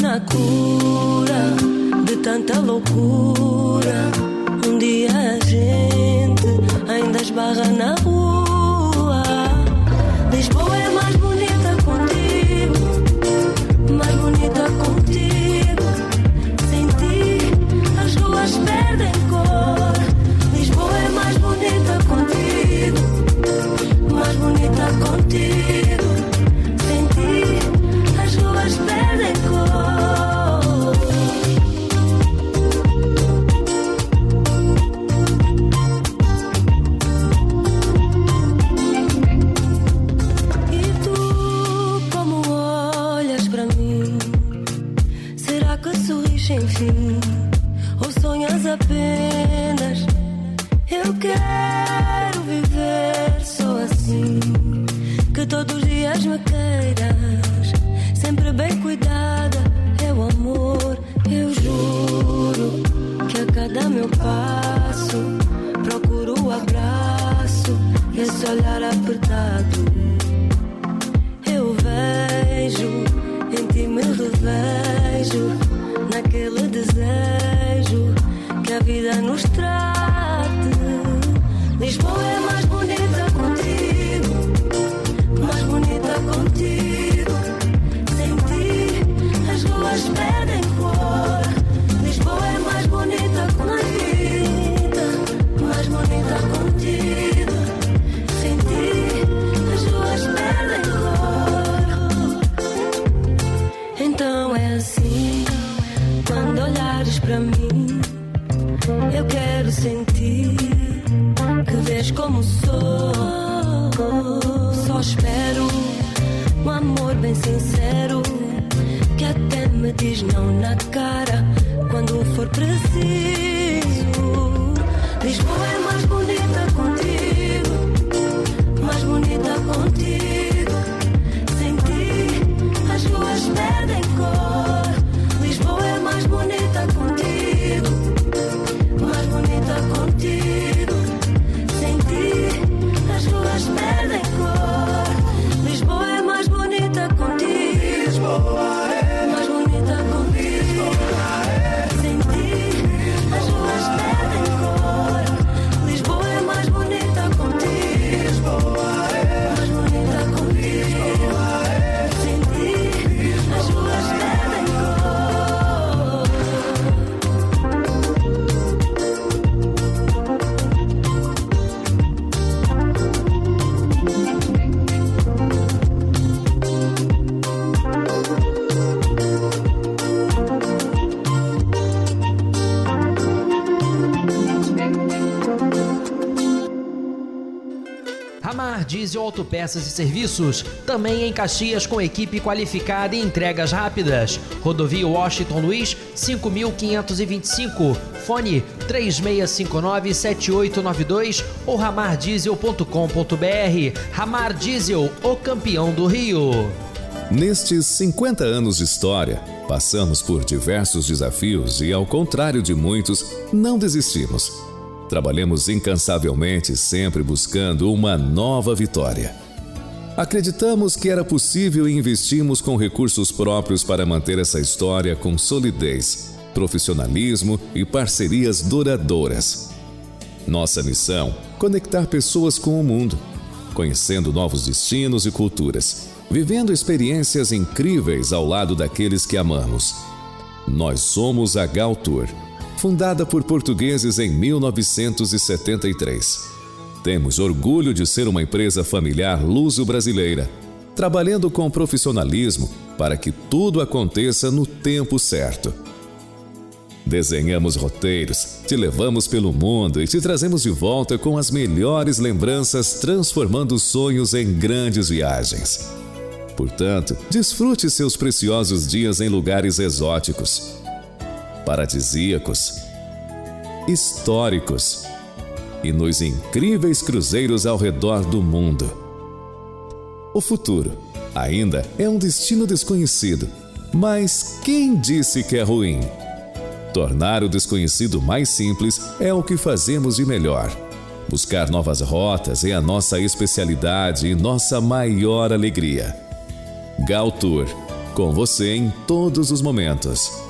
na cura de tanta loucura. Um dia ainda esbarra na olhar apertado. Eu vejo, em ti me revejo, naquele desejo que a vida nos trate. Lisboa é Autopeças e Serviços, também em Caxias com equipe qualificada e entregas rápidas. Rodovia Washington Luiz, 5525. Fone 3659-7892 ou ramardiesel.com.br. Ramar Diesel, o campeão do Rio. Nestes 50 anos de história, Passamos por diversos desafios e, ao contrário de muitos, não desistimos. Trabalhamos incansavelmente, sempre buscando uma nova vitória. Acreditamos que era possível e investimos com recursos próprios para manter essa história com solidez, profissionalismo e parcerias duradouras. Nossa missão: conectar pessoas com o mundo, conhecendo novos destinos e culturas, vivendo experiências incríveis ao lado daqueles que amamos. Nós somos a Gal Tour, fundada por portugueses em 1973 temos orgulho de ser uma empresa familiar luso-brasileira, trabalhando com profissionalismo para que tudo aconteça no tempo certo. Desenhamos roteiros, te levamos pelo mundo e te trazemos de volta com as melhores lembranças, transformando sonhos em grandes viagens. Portanto, desfrute seus preciosos dias em lugares exóticos, paradisíacos, históricos e nos incríveis cruzeiros ao redor do mundo. O futuro ainda é um destino desconhecido, mas quem disse que é ruim? Tornar o desconhecido mais simples é o que fazemos de melhor. Buscar novas rotas é a nossa especialidade e nossa maior alegria. Gal Tour, com você em todos os momentos.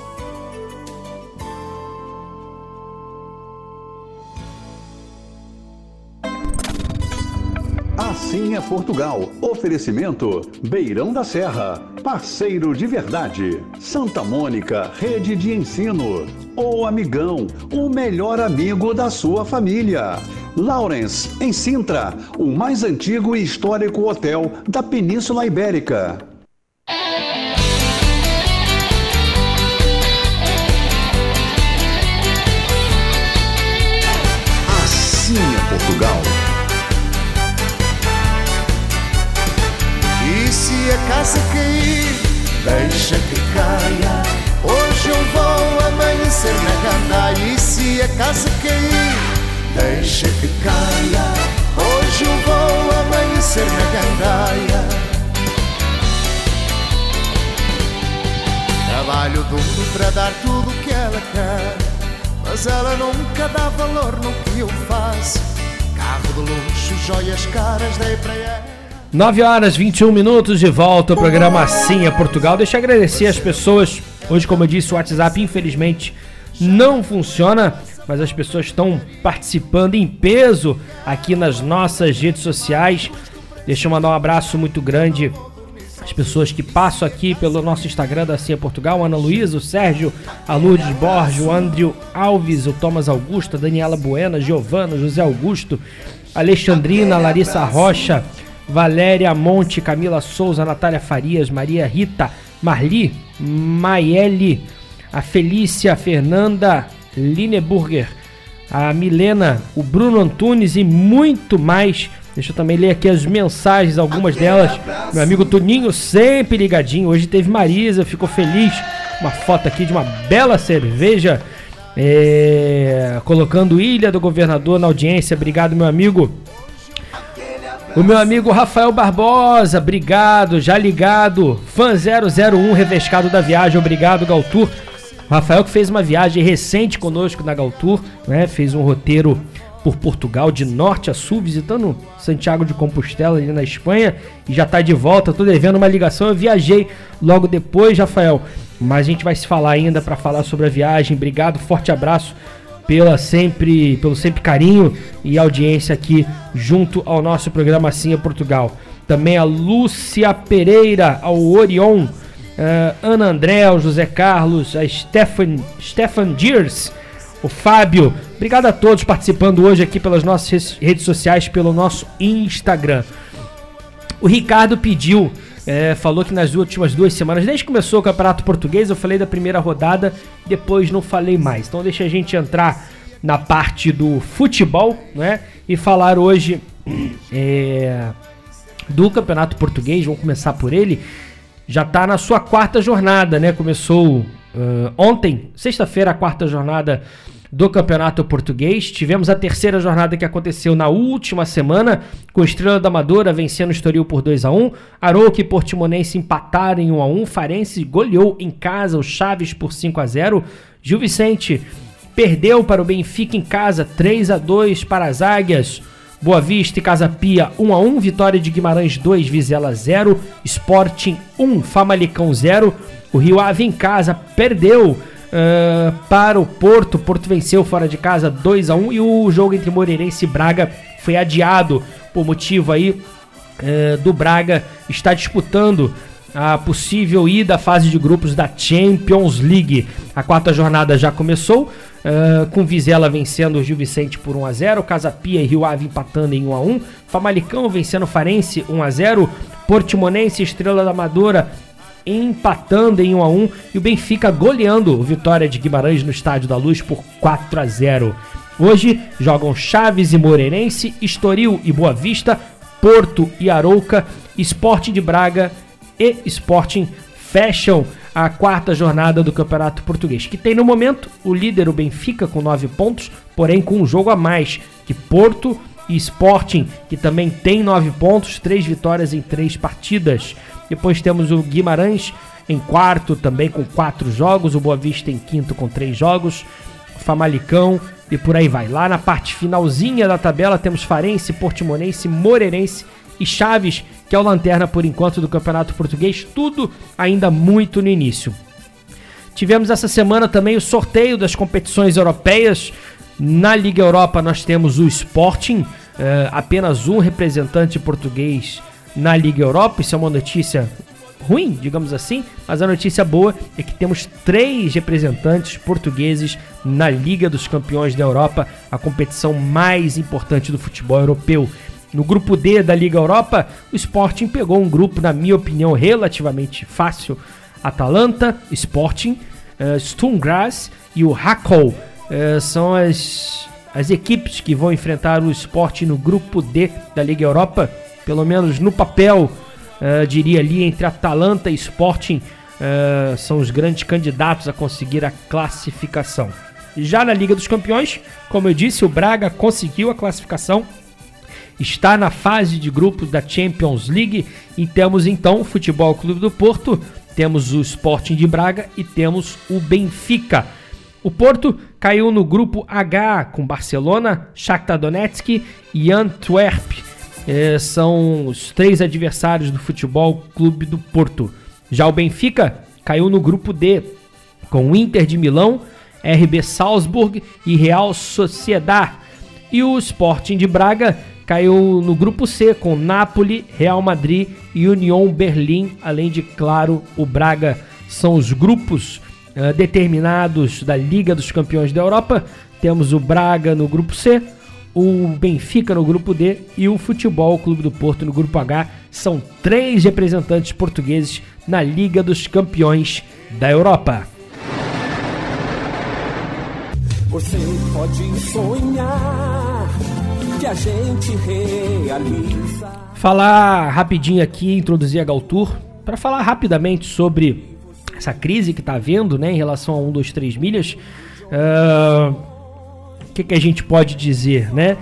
Portugal. Oferecimento Beirão da Serra. Parceiro de verdade. Santa Mônica, rede de ensino. O Amigão, o melhor amigo da sua família. Lawrence, em Sintra, o mais antigo e histórico hotel da Península Ibérica. Na gandaia. E se a casa cair, deixa que caia. Hoje eu vou amanhecer na gandaia. Trabalho duro para dar tudo o que ela quer. Mas ela nunca dá valor no que eu faço. Carro de luxo, joias caras, dei para ela. 9 horas 21 minutos de volta ao programa Assim é Portugal. Deixa eu agradecer as pessoas. Hoje, como eu disse, o WhatsApp infelizmente não funciona, mas as pessoas estão participando em peso aqui nas nossas redes sociais. Deixa eu mandar um abraço muito grande às pessoas que passam aqui pelo nosso Instagram da é Portugal: Ana Luísa, o Sérgio, a Lourdes Borges, o Andrew Alves, o Thomas Augusto, a Daniela Buena, Giovana, José Augusto, Alexandrina, Larissa Rocha. Valéria Monte, Camila Souza, Natália Farias, Maria Rita, Marli, Maiele, a Felícia, a Fernanda Lineburger, a Milena, o Bruno Antunes e muito mais. Deixa eu também ler aqui as mensagens, algumas delas. Meu amigo Toninho, sempre ligadinho. Hoje teve Marisa, ficou feliz. Uma foto aqui de uma bela cerveja. É, colocando Ilha do Governador na audiência. Obrigado, meu amigo. O meu amigo Rafael Barbosa, obrigado, já ligado. Fã 001 revescado da viagem, obrigado, Galtur. Rafael que fez uma viagem recente conosco na Galtur, né? Fez um roteiro por Portugal, de norte a sul, visitando Santiago de Compostela ali na Espanha e já tá de volta. Tô devendo uma ligação, eu viajei logo depois, Rafael. Mas a gente vai se falar ainda para falar sobre a viagem. Obrigado, forte abraço pela sempre, pelo sempre carinho e audiência aqui junto ao nosso programa Assim é Portugal. Também a Lúcia Pereira, ao Orion, uh, Ana André, o José Carlos, a Stefan, Stefan Diers, o Fábio. Obrigado a todos participando hoje aqui pelas nossas redes sociais, pelo nosso Instagram. O Ricardo pediu é, falou que nas últimas duas semanas, desde que começou o Campeonato Português, eu falei da primeira rodada, depois não falei mais. Então deixa a gente entrar na parte do futebol, né? E falar hoje é, do Campeonato Português. Vamos começar por ele. Já está na sua quarta jornada, né? Começou uh, ontem, sexta-feira, a quarta jornada do Campeonato Português. Tivemos a terceira jornada que aconteceu na última semana, com Estrela da Amadora vencendo o Estoril por 2 a 1 Arouca e Portimonense empataram em 1 a 1 Farense goleou em casa o Chaves por 5 a 0 Gil Vicente perdeu para o Benfica em casa 3 a 2 para as Águias. Boa Vista e Casa Pia 1 a 1, vitória de Guimarães 2, Vizela 0, Sporting 1, Famalicão 0. O Rio Ave em casa perdeu uh, para o Porto. Porto venceu fora de casa 2 a 1 e o jogo entre Moreirense e Braga foi adiado por motivo aí uh, do Braga estar disputando a possível ida à fase de grupos da Champions League. A quarta jornada já começou. Uh, com Vizela vencendo o Gil Vicente por 1x0, Casa Pia e Rio Ave empatando em 1x1, Famalicão vencendo o Farense 1x0, Portimonense e Estrela da Amadora empatando em 1 a 1 e o Benfica goleando o Vitória de Guimarães no Estádio da Luz por 4 a 0. Hoje jogam Chaves e Moreirense, Estoril e Boa Vista, Porto e Arouca, Sporting de Braga e Sporting fecham a quarta jornada do Campeonato Português, que tem no momento o líder o Benfica com 9 pontos, porém com um jogo a mais que Porto e Sporting, que também tem 9 pontos, 3 vitórias em 3 partidas. Depois temos o Guimarães em quarto, também com quatro jogos. O Boa Vista em quinto, com três jogos. O Famalicão e por aí vai. Lá na parte finalzinha da tabela temos Farense, Portimonense, Moreirense e Chaves, que é o lanterna por enquanto do Campeonato Português. Tudo ainda muito no início. Tivemos essa semana também o sorteio das competições europeias. Na Liga Europa nós temos o Sporting, uh, apenas um representante português na Liga Europa. Isso é uma notícia ruim, digamos assim, mas a notícia boa é que temos três representantes portugueses na Liga dos Campeões da Europa, a competição mais importante do futebol europeu. No grupo D da Liga Europa, o Sporting pegou um grupo, na minha opinião, relativamente fácil. Atalanta, Sporting, uh, Sturm Graz e o Hakow uh, são as, as equipes que vão enfrentar o Sporting no grupo D da Liga Europa pelo menos no papel, uh, diria ali, entre Atalanta e Sporting, uh, são os grandes candidatos a conseguir a classificação. Já na Liga dos Campeões, como eu disse, o Braga conseguiu a classificação, está na fase de grupos da Champions League e temos então o Futebol Clube do Porto, temos o Sporting de Braga e temos o Benfica. O Porto caiu no grupo H com Barcelona, Shakhtar Donetsk e Antwerp é, são os três adversários do Futebol Clube do Porto. Já o Benfica caiu no grupo D, com o Inter de Milão, RB Salzburg e Real Sociedad. E o Sporting de Braga caiu no grupo C, com Napoli, Real Madrid e Union Berlim, além de, claro, o Braga. São os grupos uh, determinados da Liga dos Campeões da Europa. Temos o Braga no grupo C, o Benfica no grupo D e o Futebol Clube do Porto no grupo H. São três representantes portugueses na Liga dos Campeões da Europa. Você pode sonhar a gente realiza. Falar rapidinho aqui, introduzir a Galtour, para falar rapidamente sobre essa crise que está havendo né, em relação a 1, 2, 3 milhas. Uh, que, que a gente pode dizer, né?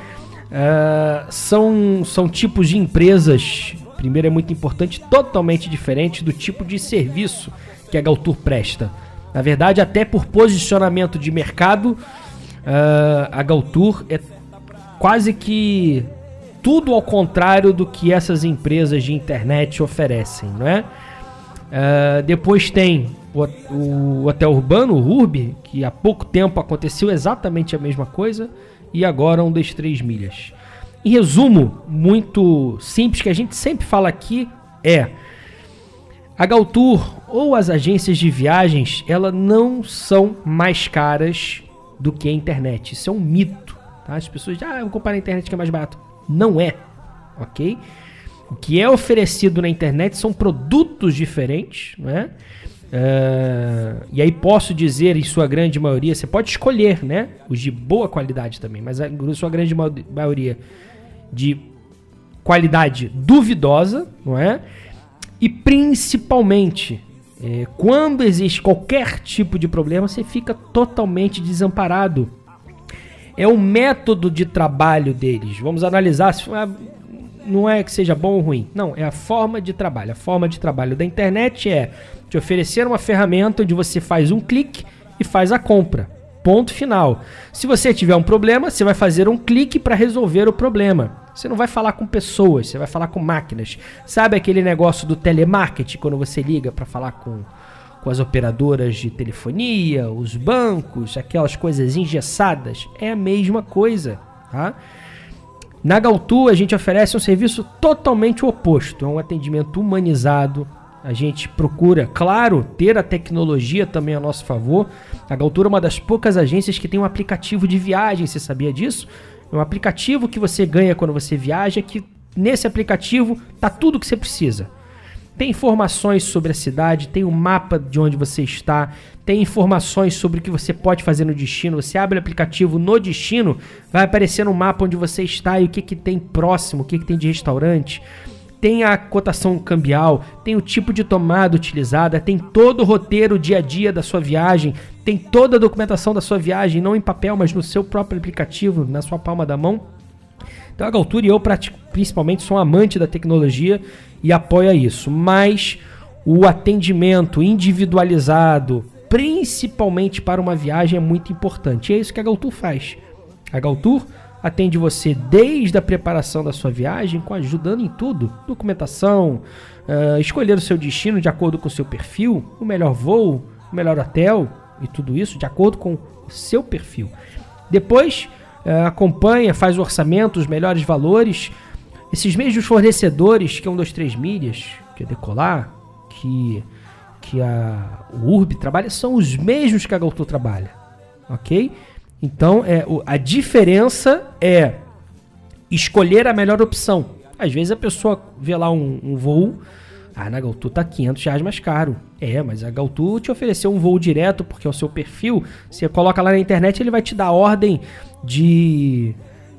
Uh, são, são tipos de empresas, primeiro é muito importante, totalmente diferente do tipo de serviço que a Galtour presta. Na verdade, até por posicionamento de mercado, uh, a Galtour é quase que tudo ao contrário do que essas empresas de internet oferecem, não é? Uh, depois tem o, o hotel urbano, o Urb, que há pouco tempo aconteceu exatamente a mesma coisa, e agora um das três milhas. Em resumo, muito simples, que a gente sempre fala aqui, é a Galtour ou as agências de viagens, elas não são mais caras do que a internet. Isso é um mito. Tá? As pessoas ah, eu vou comprar na internet que é mais barato. Não é, ok? O que é oferecido na internet são produtos diferentes, não é? Uh, e aí posso dizer, em sua grande maioria, você pode escolher, né? Os de boa qualidade também, mas em sua grande maioria de qualidade duvidosa, não é? E principalmente, é, quando existe qualquer tipo de problema, você fica totalmente desamparado. É o método de trabalho deles. Vamos analisar se ah, não é que seja bom ou ruim. Não, é a forma de trabalho. A forma de trabalho da internet é te oferecer uma ferramenta onde você faz um clique e faz a compra. Ponto final. Se você tiver um problema, você vai fazer um clique para resolver o problema. Você não vai falar com pessoas, você vai falar com máquinas. Sabe aquele negócio do telemarketing quando você liga para falar com, com as operadoras de telefonia, os bancos, aquelas coisas engessadas? É a mesma coisa, tá? Na Galtu a gente oferece um serviço totalmente oposto, é um atendimento humanizado, a gente procura, claro, ter a tecnologia também a nosso favor. A Galtura é uma das poucas agências que tem um aplicativo de viagem, você sabia disso? É um aplicativo que você ganha quando você viaja, que nesse aplicativo tá tudo que você precisa. Tem informações sobre a cidade, tem o um mapa de onde você está, tem informações sobre o que você pode fazer no destino. Você abre o aplicativo no destino, vai aparecer no mapa onde você está e o que, que tem próximo, o que, que tem de restaurante tem a cotação cambial, tem o tipo de tomada utilizada, tem todo o roteiro dia a dia da sua viagem, tem toda a documentação da sua viagem, não em papel, mas no seu próprio aplicativo, na sua palma da mão. Então a Galtura e eu principalmente sou amante da tecnologia e apoio isso, mas o atendimento individualizado, principalmente para uma viagem, é muito importante. E é isso que a Galtur faz. A Galtur atende você desde a preparação da sua viagem, com ajudando em tudo, documentação, uh, escolher o seu destino de acordo com o seu perfil, o melhor voo, o melhor hotel e tudo isso de acordo com o seu perfil. Depois acompanha, faz o orçamento, os melhores valores. Esses mesmos fornecedores que é um dos três milhas, que é Decolar, que que a Urb trabalha, são os mesmos que a Galto trabalha, ok? Então, é, a diferença é escolher a melhor opção. Às vezes a pessoa vê lá um, um voo, ah, na Galtu tá 500 reais mais caro. É, mas a Galtu te ofereceu um voo direto porque é o seu perfil. Você coloca lá na internet, ele vai te dar ordem de,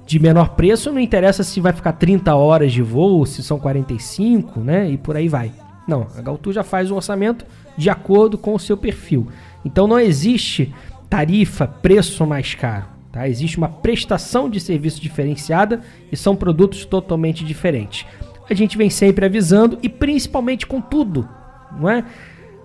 de menor preço. Não interessa se vai ficar 30 horas de voo, se são 45, né? E por aí vai. Não, a Galtu já faz o orçamento de acordo com o seu perfil. Então não existe tarifa, preço mais caro. Tá? Existe uma prestação de serviço diferenciada e são produtos totalmente diferentes. A gente vem sempre avisando e principalmente com tudo, não é?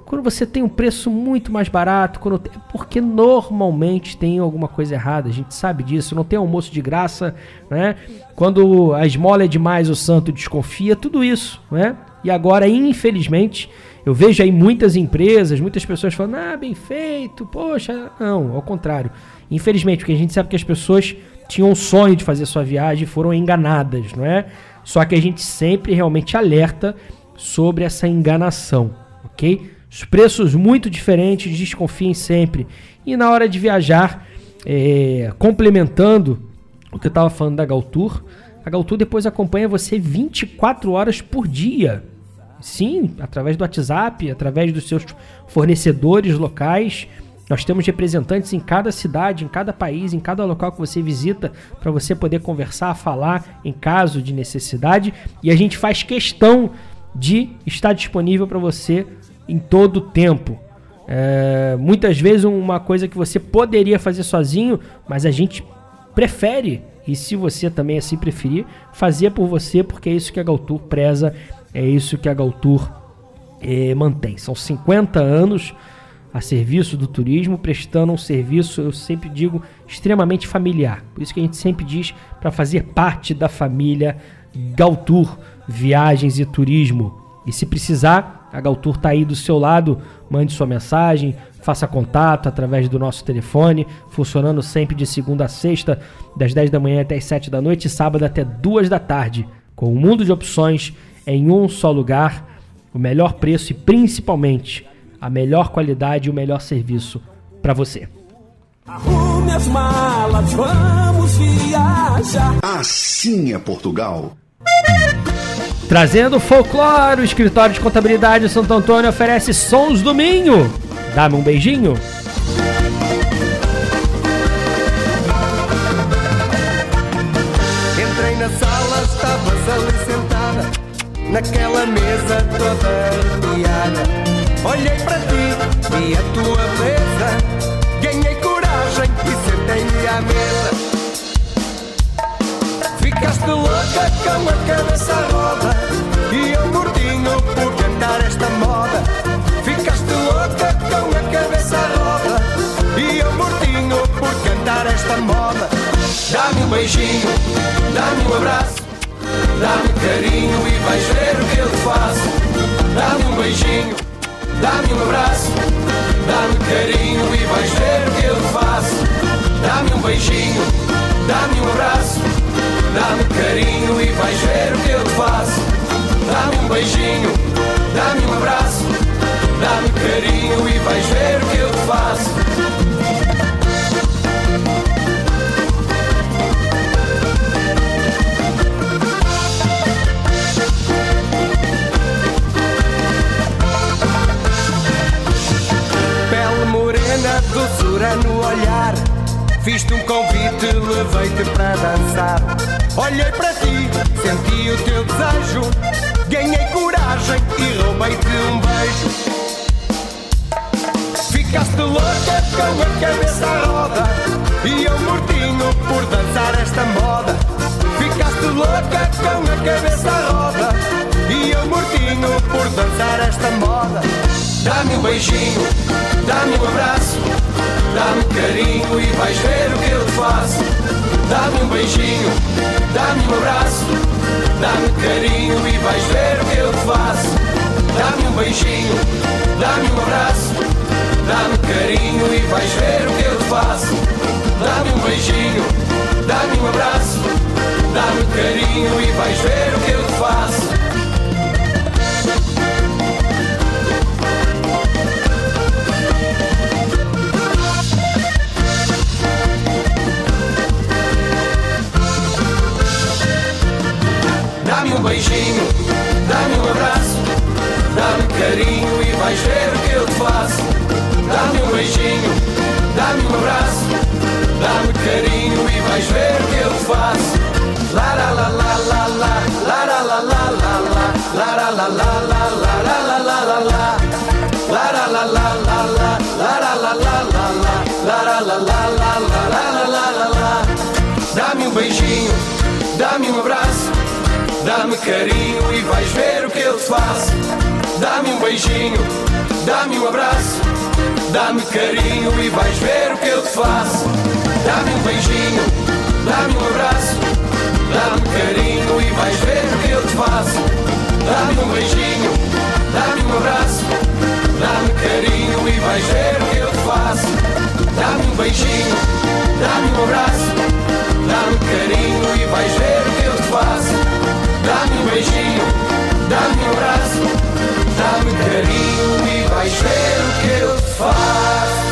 Quando você tem um preço muito mais barato, quando tem, porque normalmente tem alguma coisa errada, a gente sabe disso, não tem almoço de graça, né? Quando a esmola é demais, o santo desconfia, tudo isso, né? E agora, infelizmente, eu vejo aí muitas empresas, muitas pessoas falando, ah, bem feito, poxa. Não, ao contrário. Infelizmente, porque a gente sabe que as pessoas tinham um sonho de fazer sua viagem e foram enganadas, não é? Só que a gente sempre realmente alerta sobre essa enganação, ok? Os preços muito diferentes, desconfiem sempre. E na hora de viajar, é, complementando o que eu estava falando da Galtour, a Galtour depois acompanha você 24 horas por dia. Sim, através do WhatsApp, através dos seus fornecedores locais. Nós temos representantes em cada cidade, em cada país, em cada local que você visita, para você poder conversar, falar em caso de necessidade. E a gente faz questão de estar disponível para você em todo o tempo. É, muitas vezes uma coisa que você poderia fazer sozinho, mas a gente prefere, e se você também assim preferir, fazer por você, porque é isso que a Galtur preza é isso que a Galtur eh, mantém. São 50 anos a serviço do turismo, prestando um serviço, eu sempre digo, extremamente familiar. Por isso que a gente sempre diz para fazer parte da família Galtur Viagens e Turismo. E se precisar, a Galtur está aí do seu lado, mande sua mensagem, faça contato através do nosso telefone, funcionando sempre de segunda a sexta, das 10 da manhã até as 7 da noite, e sábado até 2 da tarde, com um mundo de opções em um só lugar, o melhor preço e principalmente a melhor qualidade e o melhor serviço para você. Arrume as malas, vamos viajar. Assim é Portugal. Trazendo folclore, o escritório de contabilidade de Santo Antônio oferece sons do Minho. Dá-me um beijinho. Entrei na sala, estavas ali sentada naquela mesa toda. Olhei para ti, vi a tua beleza, ganhei coragem e sentei-me à mesa. Ficaste louca com a cabeça à roda. E eu mortinho por cantar esta moda. Ficaste louca com a cabeça à roda. E eu mortinho por cantar esta moda. Dá-me um beijinho, dá-me um abraço. Dá-me carinho e vais ver o que eu faço. Dá-me um beijinho, dá-me um abraço Dá-me carinho e vais ver o que eu faço. Dá-me um beijinho, dá-me um abraço Dá-me carinho e vais ver o que eu faço. Dá-me um beijinho, dá-me um abraço Dá-me carinho e vais ver o que eu faço doçura no olhar Fiz-te um convite, levei-te para dançar. Olhei para ti, senti o teu desejo Ganhei coragem e roubei-te um beijo. Ficaste louca com a cabeça à roda E eu mortinho por dançar esta moda. Ficaste louca com a cabeça à roda E eu mortinho por dançar esta moda. Dá-me um beijinho, dá-me um abraço Dá-me carinho e vais ver o que eu te faço. Dá-me um beijinho, dá-me um abraço. Dá-me carinho e vais ver o que eu te faço. Dá-me um beijinho, dá-me um abraço. Dá-me carinho e vais ver o que eu te faço. Dá-me um beijinho, dá-me um abraço. Dá-me carinho e vais ver o que eu Dá-me carinho e vais ver o que eu te faço Dá-me um beijinho, dá-me um abraço Dá-me carinho e vais ver o que eu te faço La la la la la la La la la la la la La la la la la la La la la la la Dá-me um beijinho, dá-me um abraço Dá-me carinho e vais ver o que eu te faço. Dá-me um beijinho, dá-me um abraço. Dá-me carinho e vais ver o que eu te faço. Dá-me um beijinho, dá-me um abraço. Dá-me carinho e vais ver o que eu te faço. Dá-me um beijinho, dá-me um abraço. Dá-me carinho e vais ver o que eu te faço. Dá-me um beijinho, dá-me um abraço. Dá-me carinho e vais ver o que eu te faço Dá-me um beijinho, dá-me um abraço Dá-me carinho e vais ver o que eu te faço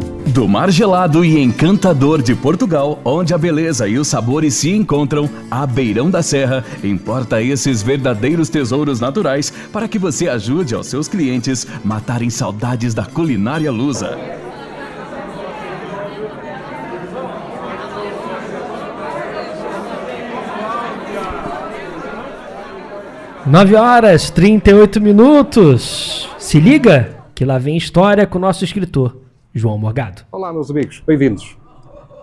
Do mar gelado e encantador de Portugal, onde a beleza e os sabores se encontram, a Beirão da Serra importa esses verdadeiros tesouros naturais para que você ajude aos seus clientes matarem saudades da culinária lusa. Nove horas 38 minutos. Se liga que lá vem história com o nosso escritor, João Morgado. Olá, meus amigos, bem-vindos.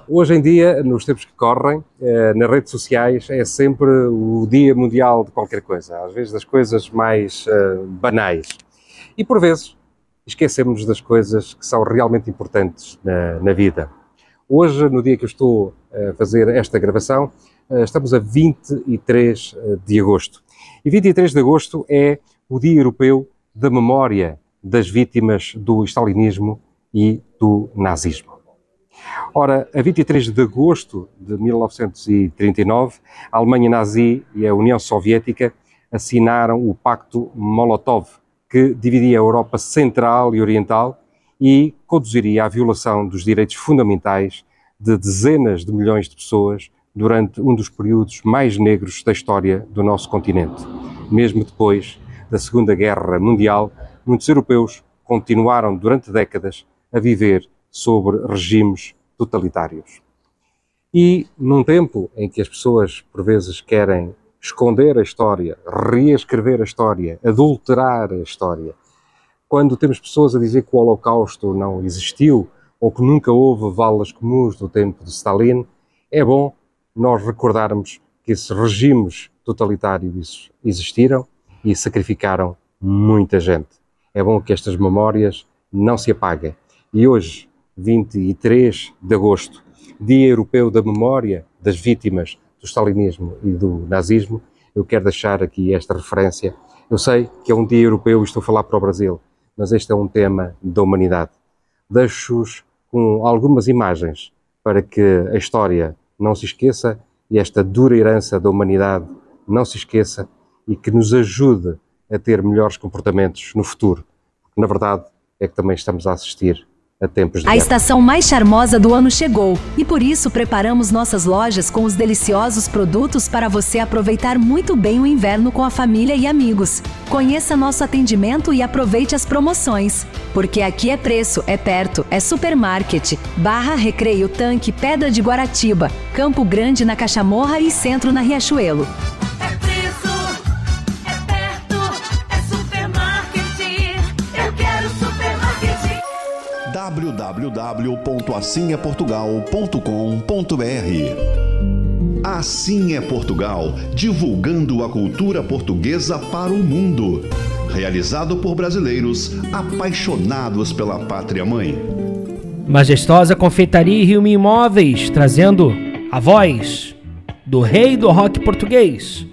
Hoje em dia, nos tempos que correm, eh, nas redes sociais, é sempre o Dia Mundial de qualquer coisa, às vezes das coisas mais eh, banais. E por vezes, esquecemos das coisas que são realmente importantes na, na vida. Hoje, no dia que eu estou a fazer esta gravação, eh, estamos a 23 de agosto. E 23 de agosto é o Dia Europeu da Memória das Vítimas do Stalinismo e do Nazismo. Ora, a 23 de agosto de 1939, a Alemanha nazi e a União Soviética assinaram o Pacto Molotov, que dividia a Europa Central e Oriental e conduziria à violação dos direitos fundamentais de dezenas de milhões de pessoas durante um dos períodos mais negros da história do nosso continente. Mesmo depois da Segunda Guerra Mundial, muitos europeus continuaram durante décadas a viver sobre regimes totalitários. E num tempo em que as pessoas, por vezes, querem esconder a história, reescrever a história, adulterar a história, quando temos pessoas a dizer que o Holocausto não existiu ou que nunca houve valas comuns do tempo de Stalin, é bom nós recordarmos que esses regimes totalitários existiram e sacrificaram muita gente. É bom que estas memórias não se apaguem. E hoje, 23 de agosto, Dia Europeu da Memória das Vítimas do Stalinismo e do Nazismo, eu quero deixar aqui esta referência. Eu sei que é um dia europeu e estou a falar para o Brasil, mas este é um tema da humanidade. Deixo-os com algumas imagens para que a história não se esqueça e esta dura herança da humanidade não se esqueça e que nos ajude a ter melhores comportamentos no futuro. Porque, na verdade, é que também estamos a assistir a tempos de A estação mais charmosa do ano chegou e por isso preparamos nossas lojas com os deliciosos produtos para você aproveitar muito bem o inverno com a família e amigos. Conheça nosso atendimento e aproveite as promoções. Porque aqui é preço, é perto, é supermarket. Barra Recreio Tanque Pedra de Guaratiba, Campo Grande na Cachamorra e Centro na Riachuelo. www.assimepportugal.com.br Assim é Portugal, divulgando a cultura portuguesa para o mundo. Realizado por brasileiros apaixonados pela pátria mãe. Majestosa Confeitaria Rio Imóveis, trazendo a voz do rei do rock português,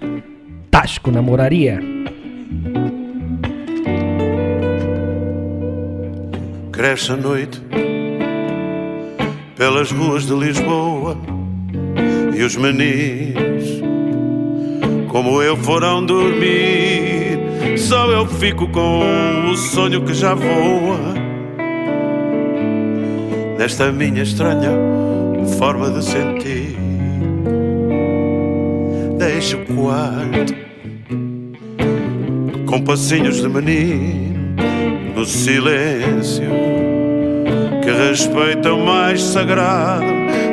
Tasco Namoraria. Cresce a noite pelas ruas de Lisboa e os meninos, como eu, foram dormir. Só eu fico com o sonho que já voa nesta minha estranha forma de sentir. Deixo o quarto com passinhos de menino no silêncio que respeita o mais sagrado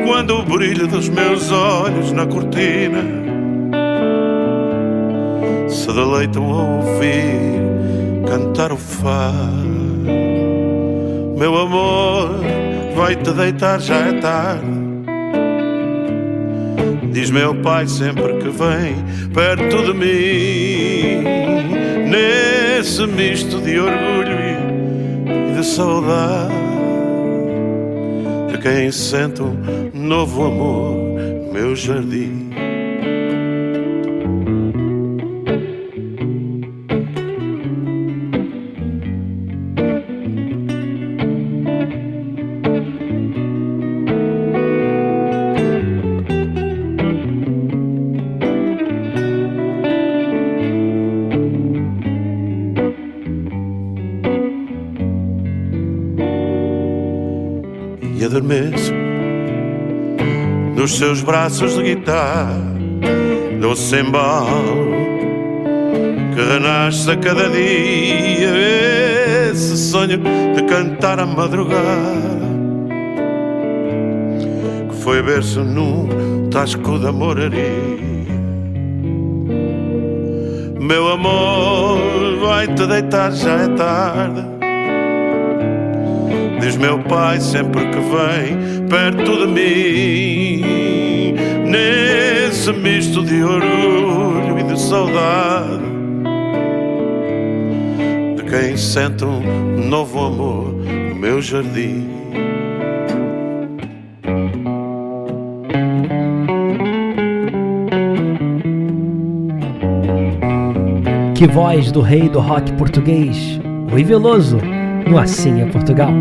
quando o brilho dos meus olhos na cortina se deleitam a ouvir cantar o fado. Meu amor, vai te deitar, já é tarde. Diz meu pai sempre que vem perto de mim, nesse misto de orgulho saudade, de quem sente um novo amor meu jardim. Seus braços de guitarra, doce embalo que renasce a cada dia. Esse sonho de cantar a madrugada que foi berço num tasco da moraria. Meu amor, vai te deitar, já é tarde. Diz meu pai sempre que vem perto de mim, nesse misto de orgulho e de saudade, de quem sente um novo amor no meu jardim. Que voz do rei do rock português, Rui Veloso, no Assim é Portugal.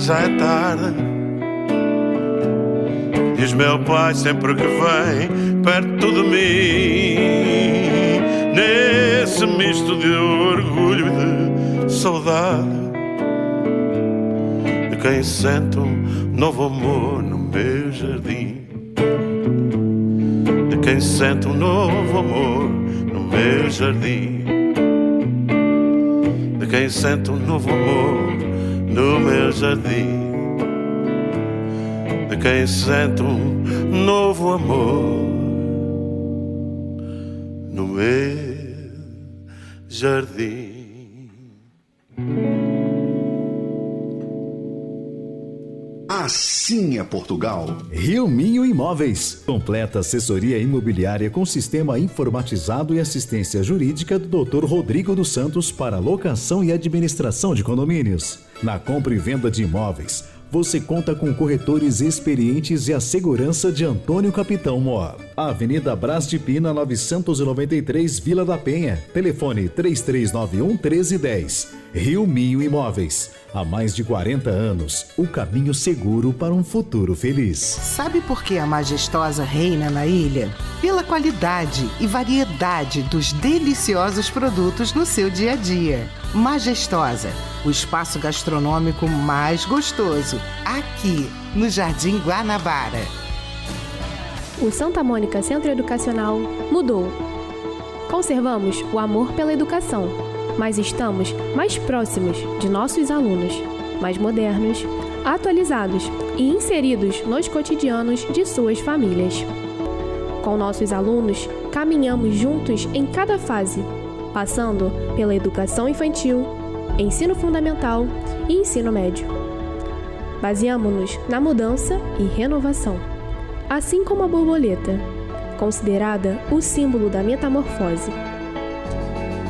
Já é tarde. Diz meu pai sempre que vem perto de mim, nesse misto de orgulho e de saudade. De quem sente um novo amor no meu jardim. De quem sente um novo amor no meu jardim. De quem sente um novo amor no meu jardim de quem sente um novo amor no meu jardim. Assim é Portugal. Rio Minho Imóveis. Completa assessoria imobiliária com sistema informatizado e assistência jurídica do Dr. Rodrigo dos Santos para locação e administração de condomínios. Na compra e venda de imóveis, você conta com corretores experientes e a segurança de Antônio Capitão Mor. Avenida Brás de Pina 993, Vila da Penha. Telefone 3391 1310. Rio Minho Imóveis. Há mais de 40 anos, o caminho seguro para um futuro feliz. Sabe por que a majestosa reina na ilha? Pela qualidade e variedade dos deliciosos produtos no seu dia a dia. Majestosa, o espaço gastronômico mais gostoso, aqui no Jardim Guanabara. O Santa Mônica Centro Educacional mudou. Conservamos o amor pela educação, mas estamos mais próximos de nossos alunos, mais modernos, atualizados e inseridos nos cotidianos de suas famílias. Com nossos alunos, caminhamos juntos em cada fase, passando pela educação infantil, ensino fundamental e ensino médio. Baseamos-nos na mudança e renovação, assim como a borboleta, considerada o símbolo da metamorfose.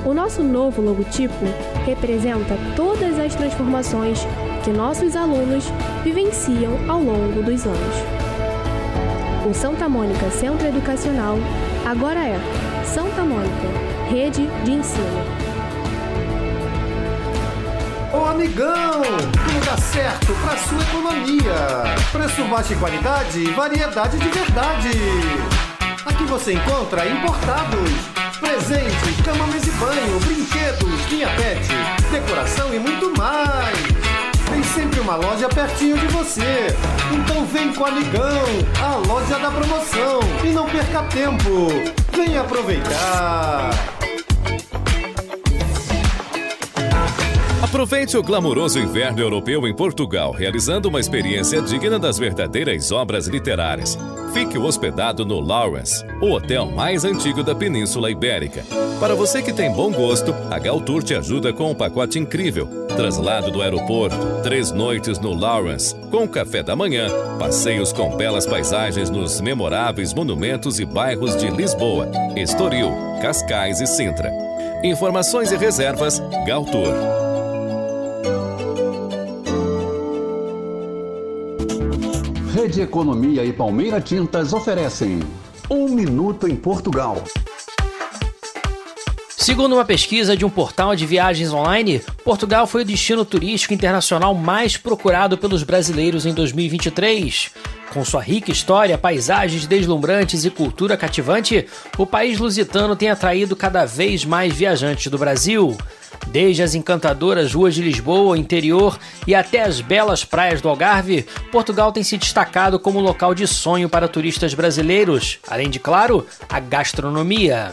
O nosso novo logotipo representa todas as transformações que nossos alunos vivenciam ao longo dos anos. O Santa Mônica Centro Educacional agora é Santa Mônica, Rede de Ensino. Ô amigão, tudo dá certo pra sua economia. Preço baixo e qualidade, variedade de verdade. Aqui você encontra importados, presentes, cama, mesa e banho, brinquedos, linha pet, decoração e muito mais. Tem sempre uma loja pertinho de você. Então vem com o amigão, a loja da promoção. E não perca tempo. Vem aproveitar. Aproveite o glamouroso inverno europeu em Portugal, realizando uma experiência digna das verdadeiras obras literárias. Fique hospedado no Lawrence, o hotel mais antigo da Península Ibérica. Para você que tem bom gosto, a Galtour te ajuda com um pacote incrível. Traslado do aeroporto, três noites no Lawrence, com café da manhã, passeios com belas paisagens nos memoráveis monumentos e bairros de Lisboa, Estoril, Cascais e Sintra. Informações e reservas, Galtour. Rede Economia e Palmeira Tintas oferecem Um Minuto em Portugal. Segundo uma pesquisa de um portal de viagens online, Portugal foi o destino turístico internacional mais procurado pelos brasileiros em 2023. Com sua rica história, paisagens deslumbrantes e cultura cativante, o país lusitano tem atraído cada vez mais viajantes do Brasil. Desde as encantadoras ruas de Lisboa, interior e até as belas praias do Algarve, Portugal tem se destacado como local de sonho para turistas brasileiros, além de, claro, a gastronomia.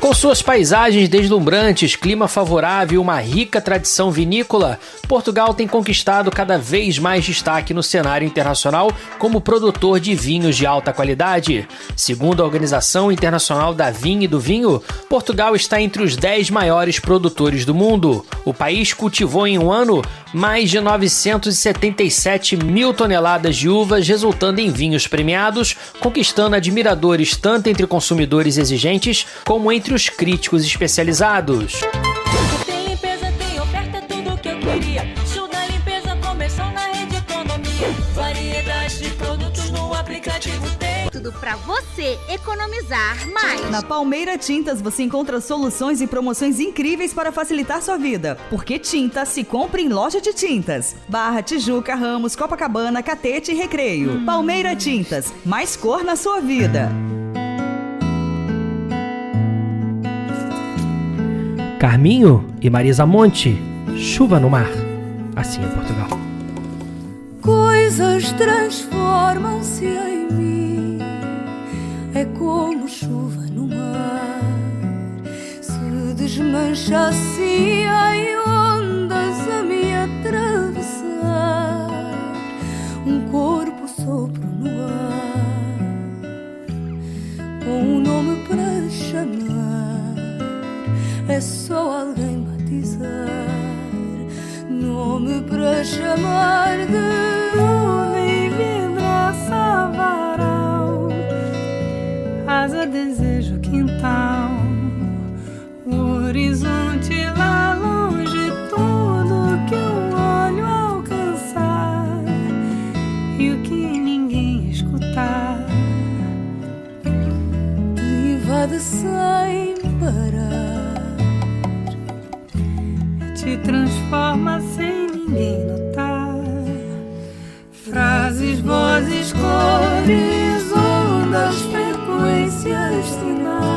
Com suas paisagens deslumbrantes, clima favorável e uma rica tradição vinícola, Portugal tem conquistado cada vez mais destaque no cenário internacional como produtor de vinhos de alta qualidade. Segundo a Organização Internacional da Vinha e do Vinho, Portugal está entre os 10 maiores produtores do mundo. O país cultivou em um ano mais de 977 mil toneladas de uvas, resultando em vinhos premiados, conquistando admiradores tanto entre consumidores exigentes como entre os críticos especializados. Pra você economizar mais. Na Palmeira Tintas você encontra soluções e promoções incríveis para facilitar sua vida. Porque tinta se compra em loja de tintas. Barra, Tijuca, Ramos, Copacabana, Catete e Recreio. Palmeira Tintas, mais cor na sua vida. Carminho e Marisa Monte, chuva no mar. Assim é Portugal. Coisas transformam-se em mim, é como chuva no mar. Se desmancha assim em ondas a me atravessar, um corpo sopro no ar, com um nome para chamar, é só alguém batizar nome para chamar de nuvem vibraça varal asa desejo quintal. O horizonte lá longe tudo que o olho alcançar e o que ninguém escutar. Invade sem parar. Te transforma sem ninguém notar. Frases, vozes, cores, ondas, Ρωσία στην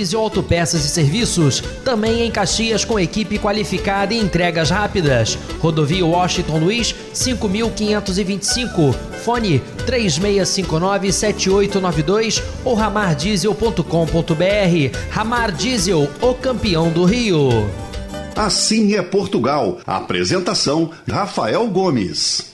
Diesel Autopeças e Serviços, também em Caxias com equipe qualificada e entregas rápidas. Rodovia Washington Luiz, 5525. Fone 3659-7892 ou ramardiesel.com.br. Ramar Diesel, o campeão do Rio. Assim é Portugal. Apresentação: Rafael Gomes.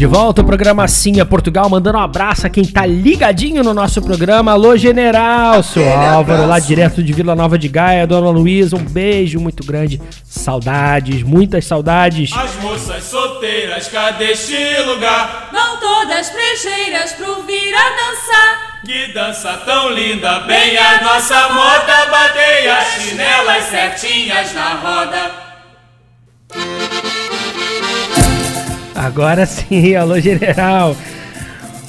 De volta o programa Sim é Portugal, mandando um abraço a quem tá ligadinho no nosso programa. Alô, General, seu Álvaro, lá direto de Vila Nova de Gaia, Dona Luísa, um beijo muito grande. Saudades, muitas saudades. As moças solteiras, cadê este lugar? Vão todas prejeiras pro vir a dançar. Que dança tão linda, bem a nossa moda. Batei as chinelas certinhas na roda. Agora sim, alô general.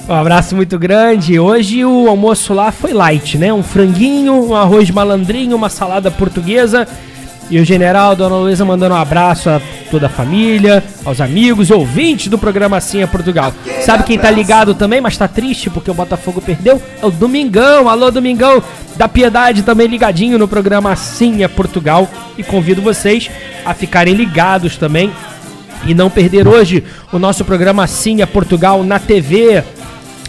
Um abraço muito grande. Hoje o almoço lá foi light, né? Um franguinho, um arroz malandrinho, uma salada portuguesa E o general, Dona Luísa, mandando um abraço a toda a família, aos amigos, ouvintes do programa Assim é Portugal. Sabe quem tá ligado também, mas tá triste porque o Botafogo perdeu? É o Domingão. Alô, Domingão da Piedade, também ligadinho no programa Assim é Portugal. E convido vocês a ficarem ligados também e não perder hoje o nosso programa Assim é Portugal na TV.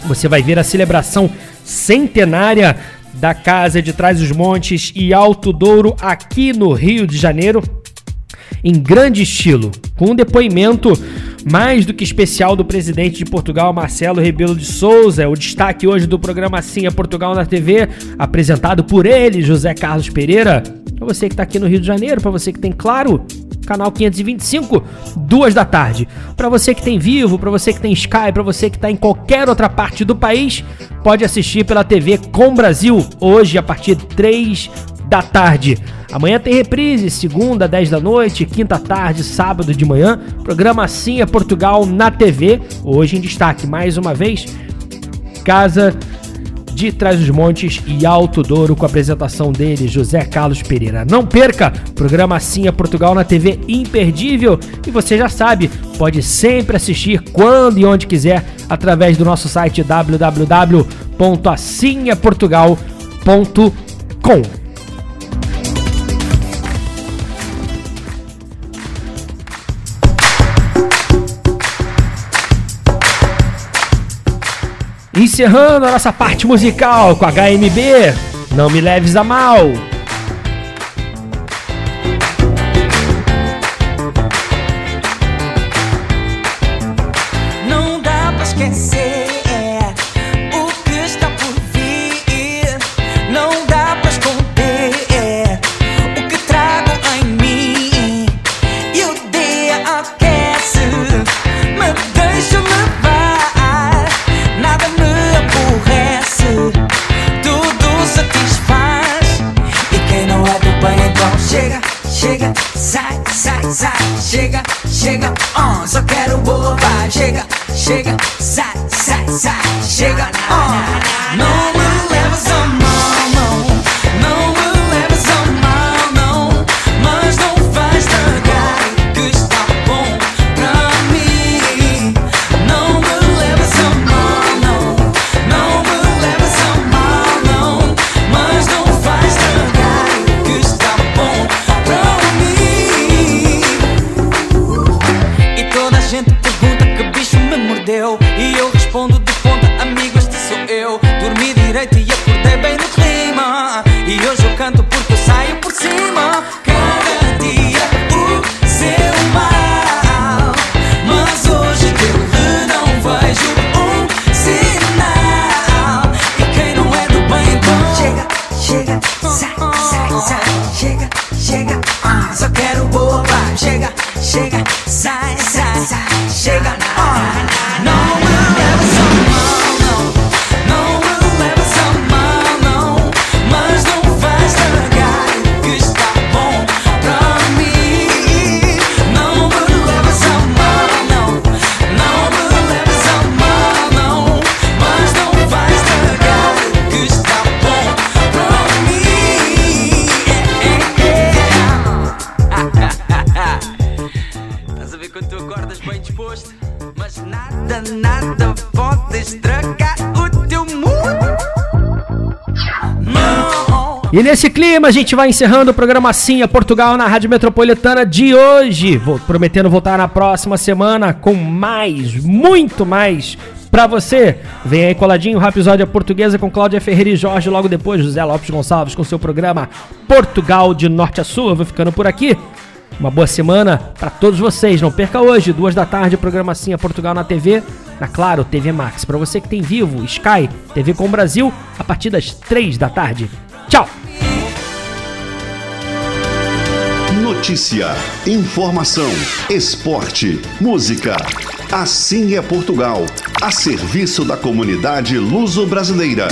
Você vai ver a celebração centenária da Casa de Trás os Montes e Alto Douro aqui no Rio de Janeiro em grande estilo, com um depoimento mais do que especial do presidente de Portugal, Marcelo Rebelo de Souza. O destaque hoje do programa Sim é Portugal na TV, apresentado por ele, José Carlos Pereira. Para você que está aqui no Rio de Janeiro, para você que tem Claro, canal 525, duas da tarde. Para você que tem Vivo, para você que tem Sky, para você que está em qualquer outra parte do país, pode assistir pela TV Com Brasil, hoje a partir de 3 da tarde. Amanhã tem reprise, segunda, 10 da noite, quinta tarde, sábado de manhã. Programa Assim é Portugal na TV. Hoje em destaque, mais uma vez, Casa de Trás os Montes e Alto Douro com a apresentação dele, José Carlos Pereira. Não perca, programa Assim é Portugal na TV imperdível e você já sabe, pode sempre assistir quando e onde quiser através do nosso site www.assimeportugal.com. Encerrando a nossa parte musical com HMB, Não Me Leves a Mal. Sai. Chega, chega, oh, só quero boa vibe. Chega, chega, sai, sai, sai. Chega, oh, não me leves a E nesse clima a gente vai encerrando o programa Assim a Portugal na Rádio Metropolitana de hoje. Vou prometendo voltar na próxima semana com mais, muito mais pra você. Vem aí coladinho, Rapisódia Portuguesa com Cláudia Ferreira e Jorge. Logo depois, José Lopes Gonçalves com seu programa Portugal de Norte a Sul. Eu vou ficando por aqui. Uma boa semana pra todos vocês. Não perca hoje, duas da tarde, programa Assim a Portugal na TV. Na Claro, TV Max. Pra você que tem Vivo, Sky, TV com Brasil, a partir das três da tarde. Tchau! Notícia, informação, esporte, música. Assim é Portugal, a serviço da comunidade luso-brasileira.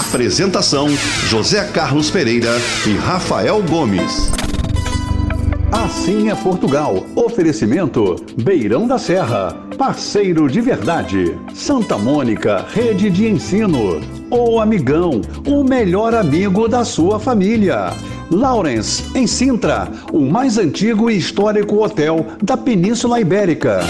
Apresentação: José Carlos Pereira e Rafael Gomes. Assim é Portugal. Oferecimento: Beirão da Serra, parceiro de verdade. Santa Mônica, rede de ensino. O Amigão, o melhor amigo da sua família. Lawrence, em Sintra, o mais antigo e histórico hotel da Península Ibérica.